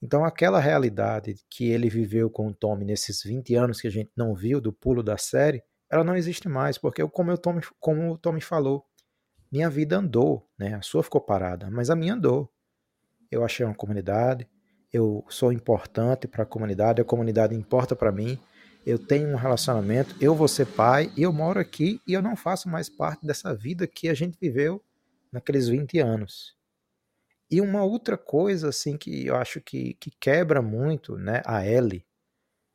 Então, aquela realidade que ele viveu com o Tommy nesses 20 anos que a gente não viu do pulo da série, ela não existe mais, porque como, eu Tommy, como o Tommy falou, minha vida andou, né? A sua ficou parada, mas a minha andou. Eu achei uma comunidade, eu sou importante para a comunidade, a comunidade importa para mim, eu tenho um relacionamento, eu vou ser pai, e eu moro aqui e eu não faço mais parte dessa vida que a gente viveu naqueles 20 anos. E uma outra coisa assim que eu acho que, que quebra muito, né, a Ellie.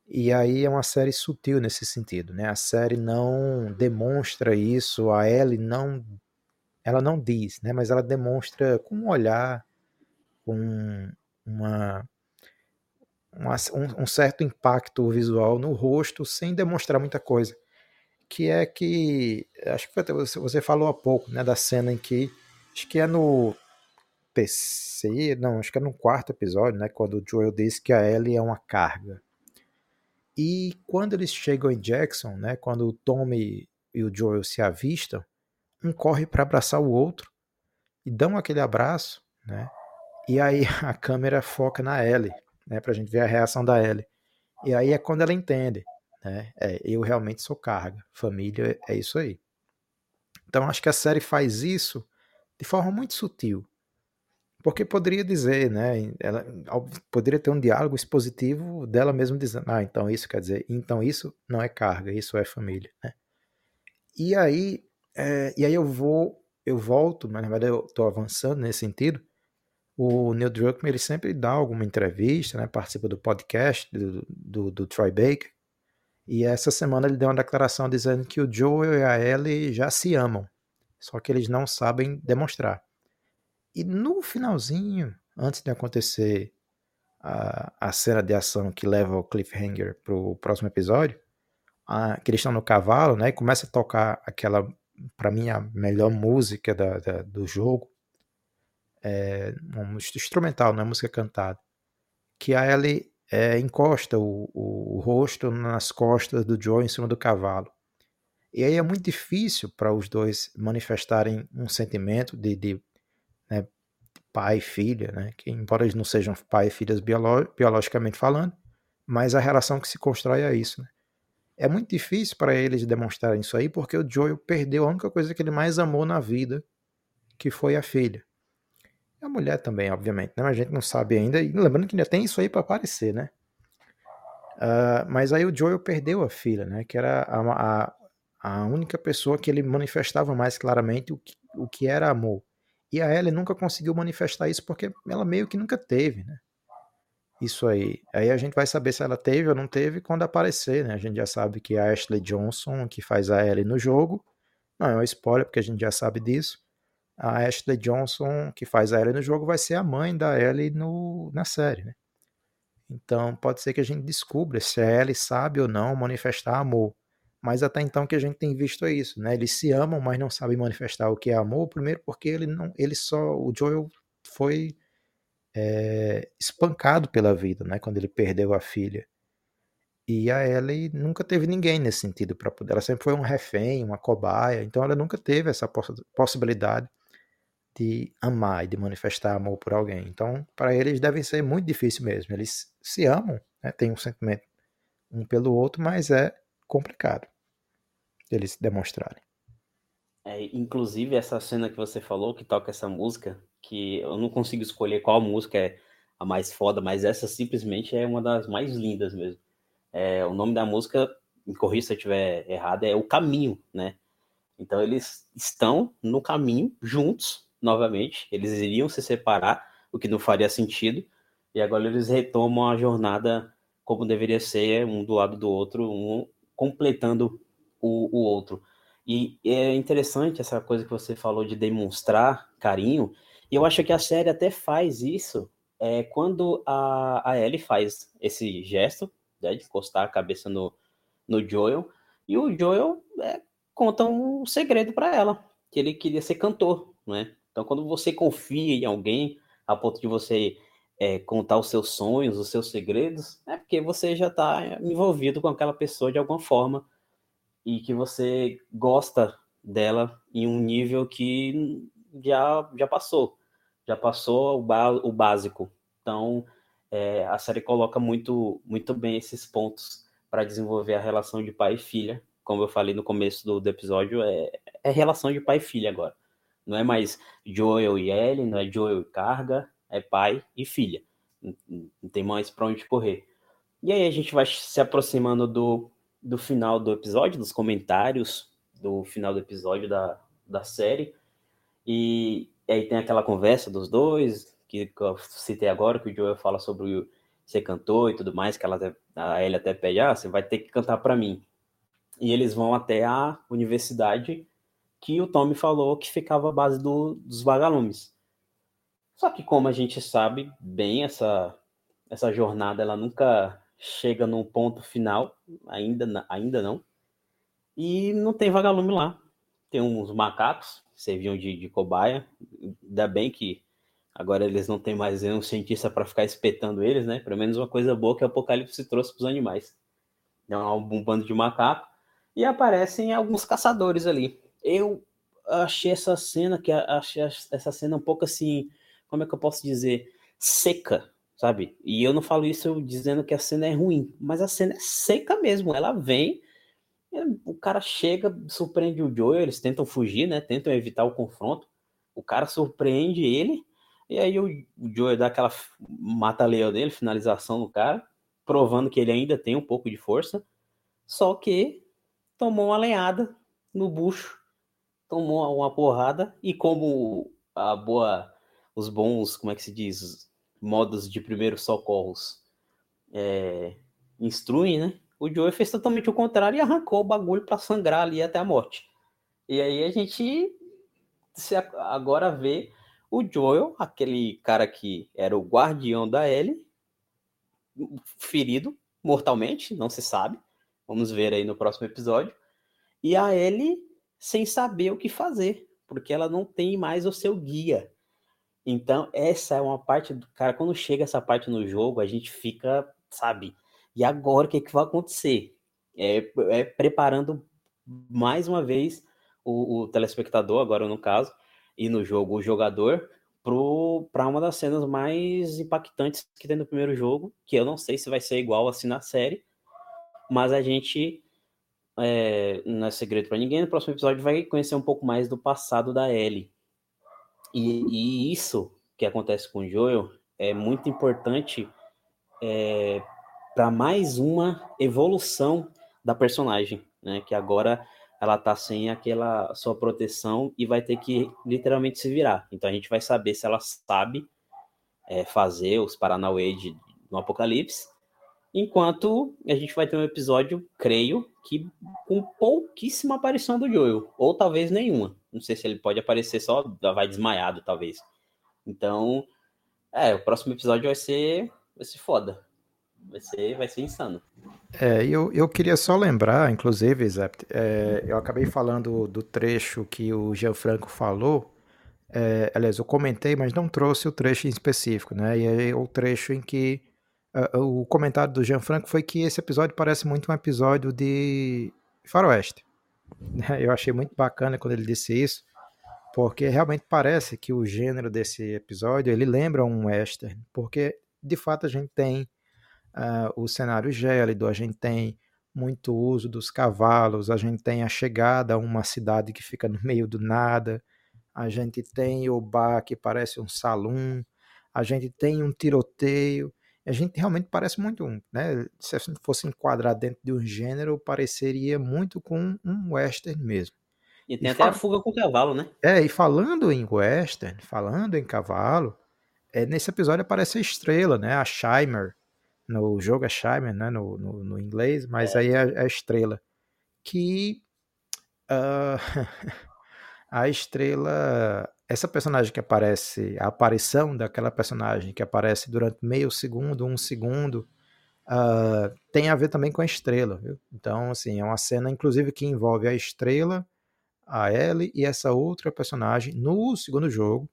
E aí é uma série sutil nesse sentido, né? A série não demonstra isso, a Ellie não ela não diz, né, mas ela demonstra com um olhar, com uma, uma um, um certo impacto visual no rosto, sem demonstrar muita coisa. Que é que, acho que você falou há pouco, né, da cena em que, acho que é no terceiro, não, acho que é no quarto episódio, né, quando o Joel diz que a Ellie é uma carga. E quando eles chegam em Jackson, né, quando o Tommy e o Joel se avistam, um corre para abraçar o outro e dão aquele abraço, né? E aí a câmera foca na Ellie, né, pra gente ver a reação da Ellie. E aí é quando ela entende, né? É, eu realmente sou carga, família é isso aí. Então acho que a série faz isso de forma muito sutil, porque poderia dizer, né? Ela poderia ter um diálogo expositivo dela mesma dizendo, ah, então isso quer dizer, então isso não é carga, isso é família, né? E aí, é, e aí eu vou, eu volto, mas na verdade eu estou avançando nesse sentido, o Neil Druckmann ele sempre dá alguma entrevista, né, participa do podcast do, do, do Troy Baker, e essa semana ele deu uma declaração dizendo que o Joel e a Ellie já se amam, só que eles não sabem demonstrar. E no finalzinho, antes de acontecer a, a cena de ação que leva o cliffhanger pro próximo episódio, a, que eles estão no cavalo, né, e começa a tocar aquela, para mim, a melhor música da, da, do jogo, é, um instrumental, não é música cantada, que a Ellie é, encosta o, o, o, rosto nas costas do Joe em cima do cavalo. E aí é muito difícil para os dois manifestarem um sentimento de, de né, pai e filha, né, que embora eles não sejam pai e filhas biolo biologicamente falando, mas a relação que se constrói é isso. Né? É muito difícil para eles demonstrarem isso aí, porque o Joel perdeu a única coisa que ele mais amou na vida, que foi a filha. E a mulher também, obviamente, né? Mas a gente não sabe ainda. E lembrando que ainda tem isso aí para aparecer, né? Uh, mas aí o Joel perdeu a filha, né? Que era a, a, a única pessoa que ele manifestava mais claramente o que, o que era amor. E a Ellie nunca conseguiu manifestar isso porque ela meio que nunca teve, né? Isso aí. Aí a gente vai saber se ela teve ou não teve quando aparecer, né? A gente já sabe que a Ashley Johnson, que faz a Ellie no jogo, não é um spoiler porque a gente já sabe disso a Ashley Johnson, que faz a Ellie no jogo, vai ser a mãe da Ellie no, na série, né? Então pode ser que a gente descubra se a Ellie sabe ou não manifestar amor. Mas até então que a gente tem visto é isso, né? Eles se amam, mas não sabem manifestar o que é amor. Primeiro porque ele não, ele só, o Joel foi é, espancado pela vida, né? Quando ele perdeu a filha. E a Ellie nunca teve ninguém nesse sentido para poder. Ela sempre foi um refém, uma cobaia. Então ela nunca teve essa poss possibilidade de amar e de manifestar amor por alguém. Então, para eles deve ser muito difícil mesmo. Eles se amam, né? têm um sentimento um pelo outro, mas é complicado eles demonstrarem. É, inclusive essa cena que você falou, que toca essa música, que eu não consigo escolher qual música é a mais foda, mas essa simplesmente é uma das mais lindas mesmo. É, o nome da música, me corrija se eu estiver errado, é O Caminho, né? Então eles estão no caminho juntos, novamente, eles iriam se separar, o que não faria sentido, e agora eles retomam a jornada como deveria ser, um do lado do outro, um completando o, o outro. E é interessante essa coisa que você falou de demonstrar carinho, e eu acho que a série até faz isso é, quando a, a Ellie faz esse gesto né, de encostar a cabeça no, no Joel, e o Joel é, conta um segredo para ela, que ele queria ser cantor, né? Então, quando você confia em alguém a ponto de você é, contar os seus sonhos, os seus segredos, é porque você já está envolvido com aquela pessoa de alguma forma e que você gosta dela em um nível que já, já passou, já passou o, o básico. Então, é, a série coloca muito, muito bem esses pontos para desenvolver a relação de pai e filha. Como eu falei no começo do, do episódio, é, é relação de pai e filha agora. Não é mais Joel e Ellie, não é Joel e Carga, é pai e filha. Não tem mais para onde correr. E aí a gente vai se aproximando do, do final do episódio, dos comentários do final do episódio da, da série. E aí tem aquela conversa dos dois, que, que eu citei agora, que o Joel fala sobre o, ser cantor e tudo mais, que ela a Ellie até pede, ah, você vai ter que cantar para mim. E eles vão até a universidade que o Tommy falou que ficava à base do, dos vagalumes. Só que como a gente sabe bem, essa, essa jornada ela nunca chega num ponto final, ainda, ainda não. E não tem vagalume lá. Tem uns macacos que serviam de, de cobaia. Ainda bem que agora eles não têm mais um cientista para ficar espetando eles, né? Pelo menos uma coisa boa que o Apocalipse trouxe para os animais. Então, um bando de macaco. E aparecem alguns caçadores ali eu achei essa cena, que achei essa cena um pouco assim, como é que eu posso dizer? Seca, sabe? E eu não falo isso dizendo que a cena é ruim, mas a cena é seca mesmo. Ela vem, o cara chega, surpreende o Joe, eles tentam fugir, né? Tentam evitar o confronto. O cara surpreende ele, e aí o, o Joe dá aquela mata-leão dele, finalização no cara, provando que ele ainda tem um pouco de força. Só que tomou uma lenhada no bucho tomou uma porrada e como a boa os bons, como é que se diz, modos de primeiros socorros é, instruem, né? O Joey fez totalmente o contrário e arrancou o bagulho para sangrar ali até a morte. E aí a gente se agora vê o Joel, aquele cara que era o guardião da Ellie, ferido mortalmente, não se sabe. Vamos ver aí no próximo episódio. E a Ellie sem saber o que fazer, porque ela não tem mais o seu guia. Então, essa é uma parte do cara. Quando chega essa parte no jogo, a gente fica, sabe? E agora o que, é que vai acontecer? É, é preparando mais uma vez o, o, telespectador, agora no caso, e no jogo o jogador, para uma das cenas mais impactantes que tem no primeiro jogo, que eu não sei se vai ser igual assim na série, mas a gente é, não é segredo para ninguém. No próximo episódio vai conhecer um pouco mais do passado da Ellie. E, e isso que acontece com o Joel é muito importante é, para mais uma evolução da personagem, né? Que agora ela tá sem aquela sua proteção e vai ter que literalmente se virar. Então a gente vai saber se ela sabe é, fazer os Paranauê no Apocalipse, enquanto a gente vai ter um episódio, creio, que com pouquíssima aparição do Joel, ou talvez nenhuma. Não sei se ele pode aparecer só, vai desmaiado, talvez. Então, é, o próximo episódio vai ser, vai ser foda. Vai ser, vai ser insano. É, eu, eu queria só lembrar, inclusive, Zé, é, eu acabei falando do trecho que o Gianfranco falou. É, aliás, eu comentei, mas não trouxe o trecho em específico, né? E é o trecho em que uh, o comentário do Gianfranco foi que esse episódio parece muito um episódio de Faroeste. Eu achei muito bacana quando ele disse isso, porque realmente parece que o gênero desse episódio ele lembra um western, porque de fato a gente tem uh, o cenário gélido, a gente tem muito uso dos cavalos, a gente tem a chegada a uma cidade que fica no meio do nada, a gente tem o bar que parece um salão, a gente tem um tiroteio, a gente realmente parece muito um, né? Se a gente fosse enquadrar dentro de um gênero, pareceria muito com um western mesmo. E tem e até a fuga com o cavalo, né? É, e falando em western, falando em cavalo, é, nesse episódio aparece a estrela, né? A Shimer, no jogo é Shimer, né, no, no, no inglês, mas é. aí é a estrela. Que uh, a estrela, essa personagem que aparece, a aparição daquela personagem que aparece durante meio segundo, um segundo, uh, tem a ver também com a estrela. Viu? Então, assim, é uma cena, inclusive, que envolve a estrela, a Ellie e essa outra personagem no segundo jogo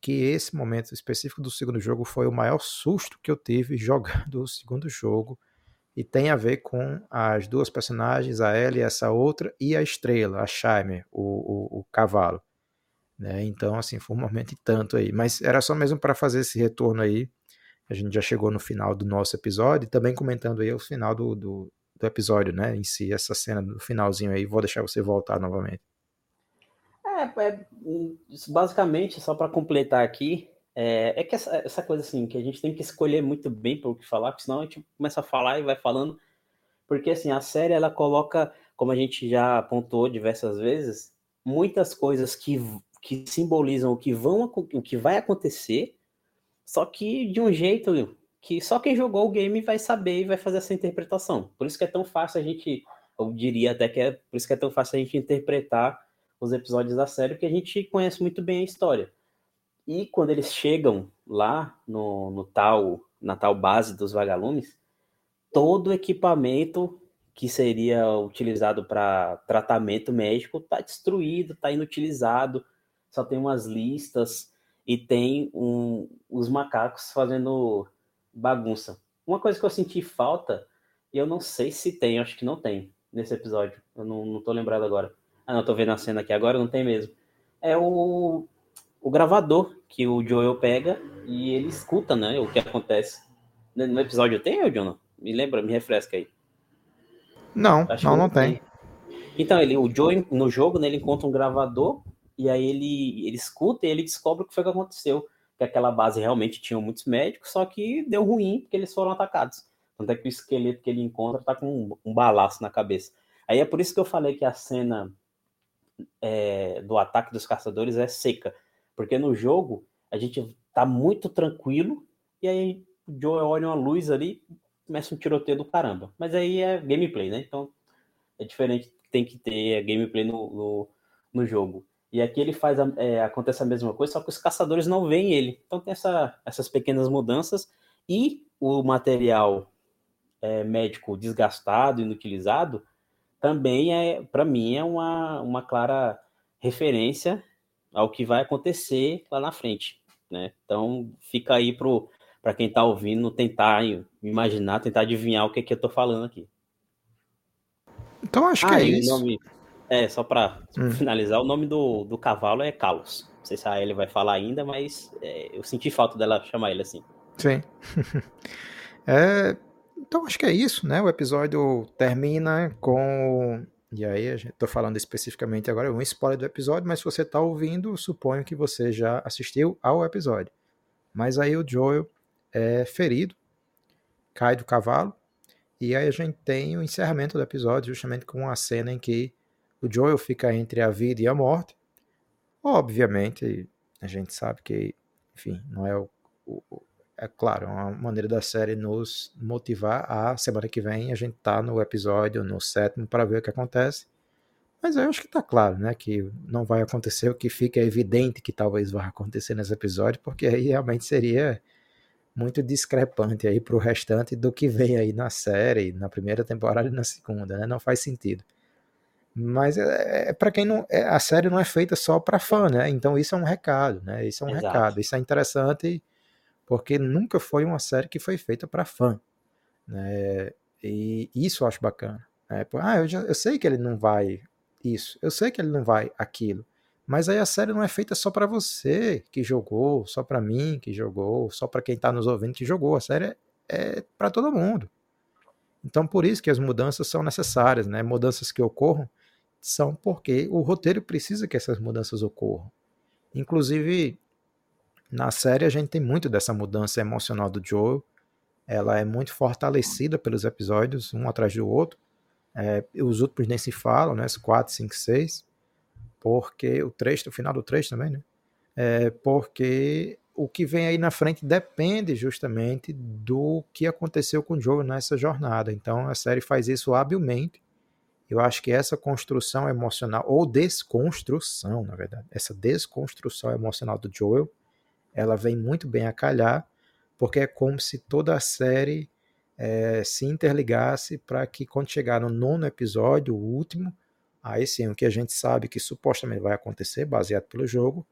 que esse momento específico do segundo jogo foi o maior susto que eu tive jogando o segundo jogo. E tem a ver com as duas personagens, a Ellie essa outra, e a estrela, a Shimer, o, o, o cavalo. Né? Então, assim, foi um momento e tanto aí. Mas era só mesmo para fazer esse retorno aí. A gente já chegou no final do nosso episódio, também comentando aí o final do, do, do episódio, né? Em si, essa cena do finalzinho aí. Vou deixar você voltar novamente. É, é basicamente, só para completar aqui, é, é que essa, essa, coisa assim, que a gente tem que escolher muito bem para o que falar, porque senão a gente começa a falar e vai falando. Porque assim, a série ela coloca, como a gente já apontou diversas vezes, muitas coisas que, que simbolizam o que, vão, o que vai acontecer, só que de um jeito que só quem jogou o game vai saber e vai fazer essa interpretação. Por isso que é tão fácil a gente, eu diria até que é por isso que é tão fácil a gente interpretar os episódios da série, porque a gente conhece muito bem a história. E quando eles chegam lá no, no tal, na tal base dos vagalumes, todo o equipamento que seria utilizado para tratamento médico está destruído, está inutilizado, só tem umas listas e tem um, os macacos fazendo bagunça. Uma coisa que eu senti falta, e eu não sei se tem, acho que não tem nesse episódio, eu não, não tô lembrado agora ah, não, tô vendo a cena aqui agora, não tem mesmo. É o, o gravador que o Joel pega e ele escuta, né, o que acontece. No episódio tem, Jonah? Me lembra, me refresca aí. Não, Acho não, não tem. tem. Então, ele, o Joe, no jogo, né, ele encontra um gravador e aí ele, ele escuta e ele descobre o que foi que aconteceu. Que aquela base realmente tinha muitos médicos, só que deu ruim porque eles foram atacados. Tanto é que o esqueleto que ele encontra tá com um, um balaço na cabeça. Aí é por isso que eu falei que a cena é, do ataque dos caçadores é seca. Porque no jogo a gente tá muito tranquilo, e aí o Joe olha uma luz ali, começa um tiroteio do caramba. Mas aí é gameplay, né? Então é diferente, tem que ter gameplay no, no, no jogo. E aqui ele faz a, é, acontece a mesma coisa, só que os caçadores não veem ele. Então tem essa, essas pequenas mudanças e o material é, médico desgastado, inutilizado, também é, para mim, é uma, uma clara referência ao que vai acontecer lá na frente. Né? Então fica aí para quem está ouvindo tentar imaginar, tentar adivinhar o que, é que eu estou falando aqui. Então acho que ah, é isso. É, só para hum. finalizar, o nome do, do cavalo é Carlos. Não sei se a Ellie vai falar ainda, mas é, eu senti falta dela chamar ele assim. Sim. é, então acho que é isso, né? O episódio termina com. E aí, estou falando especificamente agora, um spoiler do episódio, mas se você está ouvindo, suponho que você já assistiu ao episódio. Mas aí o Joel é ferido, cai do cavalo, e aí a gente tem o encerramento do episódio, justamente com a cena em que o Joel fica entre a vida e a morte. Obviamente, a gente sabe que, enfim, não é o, o é claro, uma maneira da série nos motivar a semana que vem a gente tá no episódio, no sétimo, para ver o que acontece. Mas eu acho que tá claro, né, que não vai acontecer o que fica evidente que talvez vá acontecer nesse episódio, porque aí realmente seria muito discrepante aí pro restante do que vem aí na série, na primeira temporada e na segunda, né? Não faz sentido. Mas é, é para quem não. É, a série não é feita só para fã, né? Então isso é um recado, né? Isso é um Exato. recado. Isso é interessante porque nunca foi uma série que foi feita para fã. Né? E isso eu acho bacana. Né? Ah, eu, já, eu sei que ele não vai isso, eu sei que ele não vai aquilo. Mas aí a série não é feita só para você que jogou, só para mim que jogou, só para quem tá nos ouvindo que jogou. A série é, é para todo mundo. Então por isso que as mudanças são necessárias, né? Mudanças que ocorram são porque o roteiro precisa que essas mudanças ocorram. Inclusive, na série a gente tem muito dessa mudança emocional do Joel. Ela é muito fortalecida pelos episódios, um atrás do outro. É, os outros nem se falam, né? Os 4, 5, 6. Porque o 3, o final do 3 também, né? É, porque o que vem aí na frente depende justamente do que aconteceu com o Joel nessa jornada. Então a série faz isso habilmente eu acho que essa construção emocional, ou desconstrução, na verdade, essa desconstrução emocional do Joel, ela vem muito bem a calhar, porque é como se toda a série é, se interligasse para que quando chegar no nono episódio, o último, aí sim, o que a gente sabe que supostamente vai acontecer, baseado pelo jogo,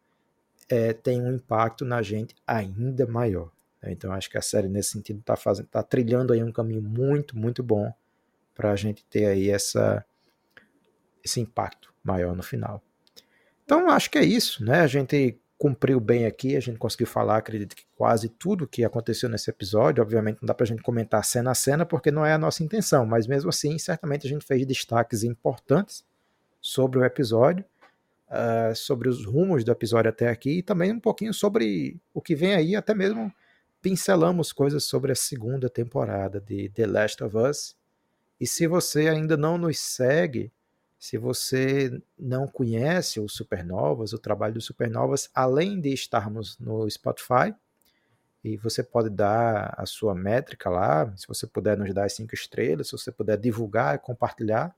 é, tem um impacto na gente ainda maior. Né? Então acho que a série nesse sentido está tá trilhando aí um caminho muito, muito bom para a gente ter aí essa, esse impacto maior no final. Então acho que é isso, né? A gente cumpriu bem aqui, a gente conseguiu falar, acredito que quase tudo que aconteceu nesse episódio. Obviamente não dá para a gente comentar cena a cena, porque não é a nossa intenção, mas mesmo assim, certamente a gente fez destaques importantes sobre o episódio, uh, sobre os rumos do episódio até aqui e também um pouquinho sobre o que vem aí, até mesmo pincelamos coisas sobre a segunda temporada de The Last of Us. E se você ainda não nos segue, se você não conhece o Supernovas, o trabalho do Supernovas, além de estarmos no Spotify, e você pode dar a sua métrica lá, se você puder nos dar as cinco estrelas, se você puder divulgar e compartilhar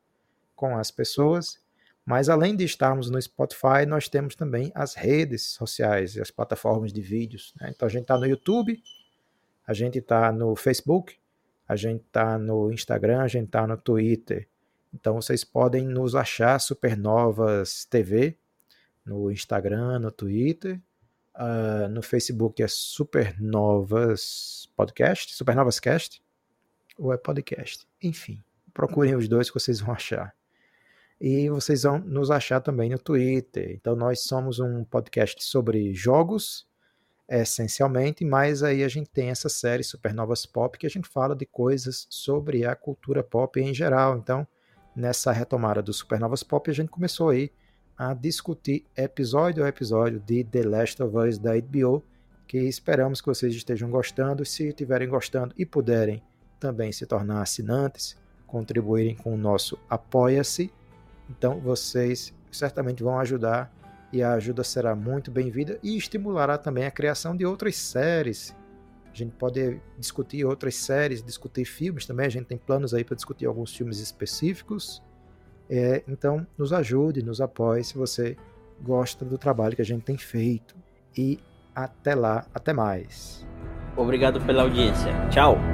com as pessoas. Mas além de estarmos no Spotify, nós temos também as redes sociais, as plataformas de vídeos. Né? Então a gente está no YouTube, a gente está no Facebook, a gente está no Instagram, a gente está no Twitter, então vocês podem nos achar Supernovas TV no Instagram, no Twitter, uh, no Facebook é Supernovas Podcast, Supernovas Cast, ou é podcast. Enfim, procurem os dois que vocês vão achar. E vocês vão nos achar também no Twitter. Então nós somos um podcast sobre jogos, essencialmente, mas aí a gente tem essa série Supernovas Pop que a gente fala de coisas sobre a cultura pop em geral. Então, nessa retomada do Supernovas Pop, a gente começou aí a discutir episódio a episódio de The Last of Us da HBO, que esperamos que vocês estejam gostando. Se estiverem gostando e puderem também se tornar assinantes, contribuírem com o nosso Apoia-se, então vocês certamente vão ajudar e a ajuda será muito bem-vinda e estimulará também a criação de outras séries. A gente pode discutir outras séries, discutir filmes também. A gente tem planos aí para discutir alguns filmes específicos. É, então, nos ajude, nos apoie se você gosta do trabalho que a gente tem feito. E até lá, até mais. Obrigado pela audiência. Tchau!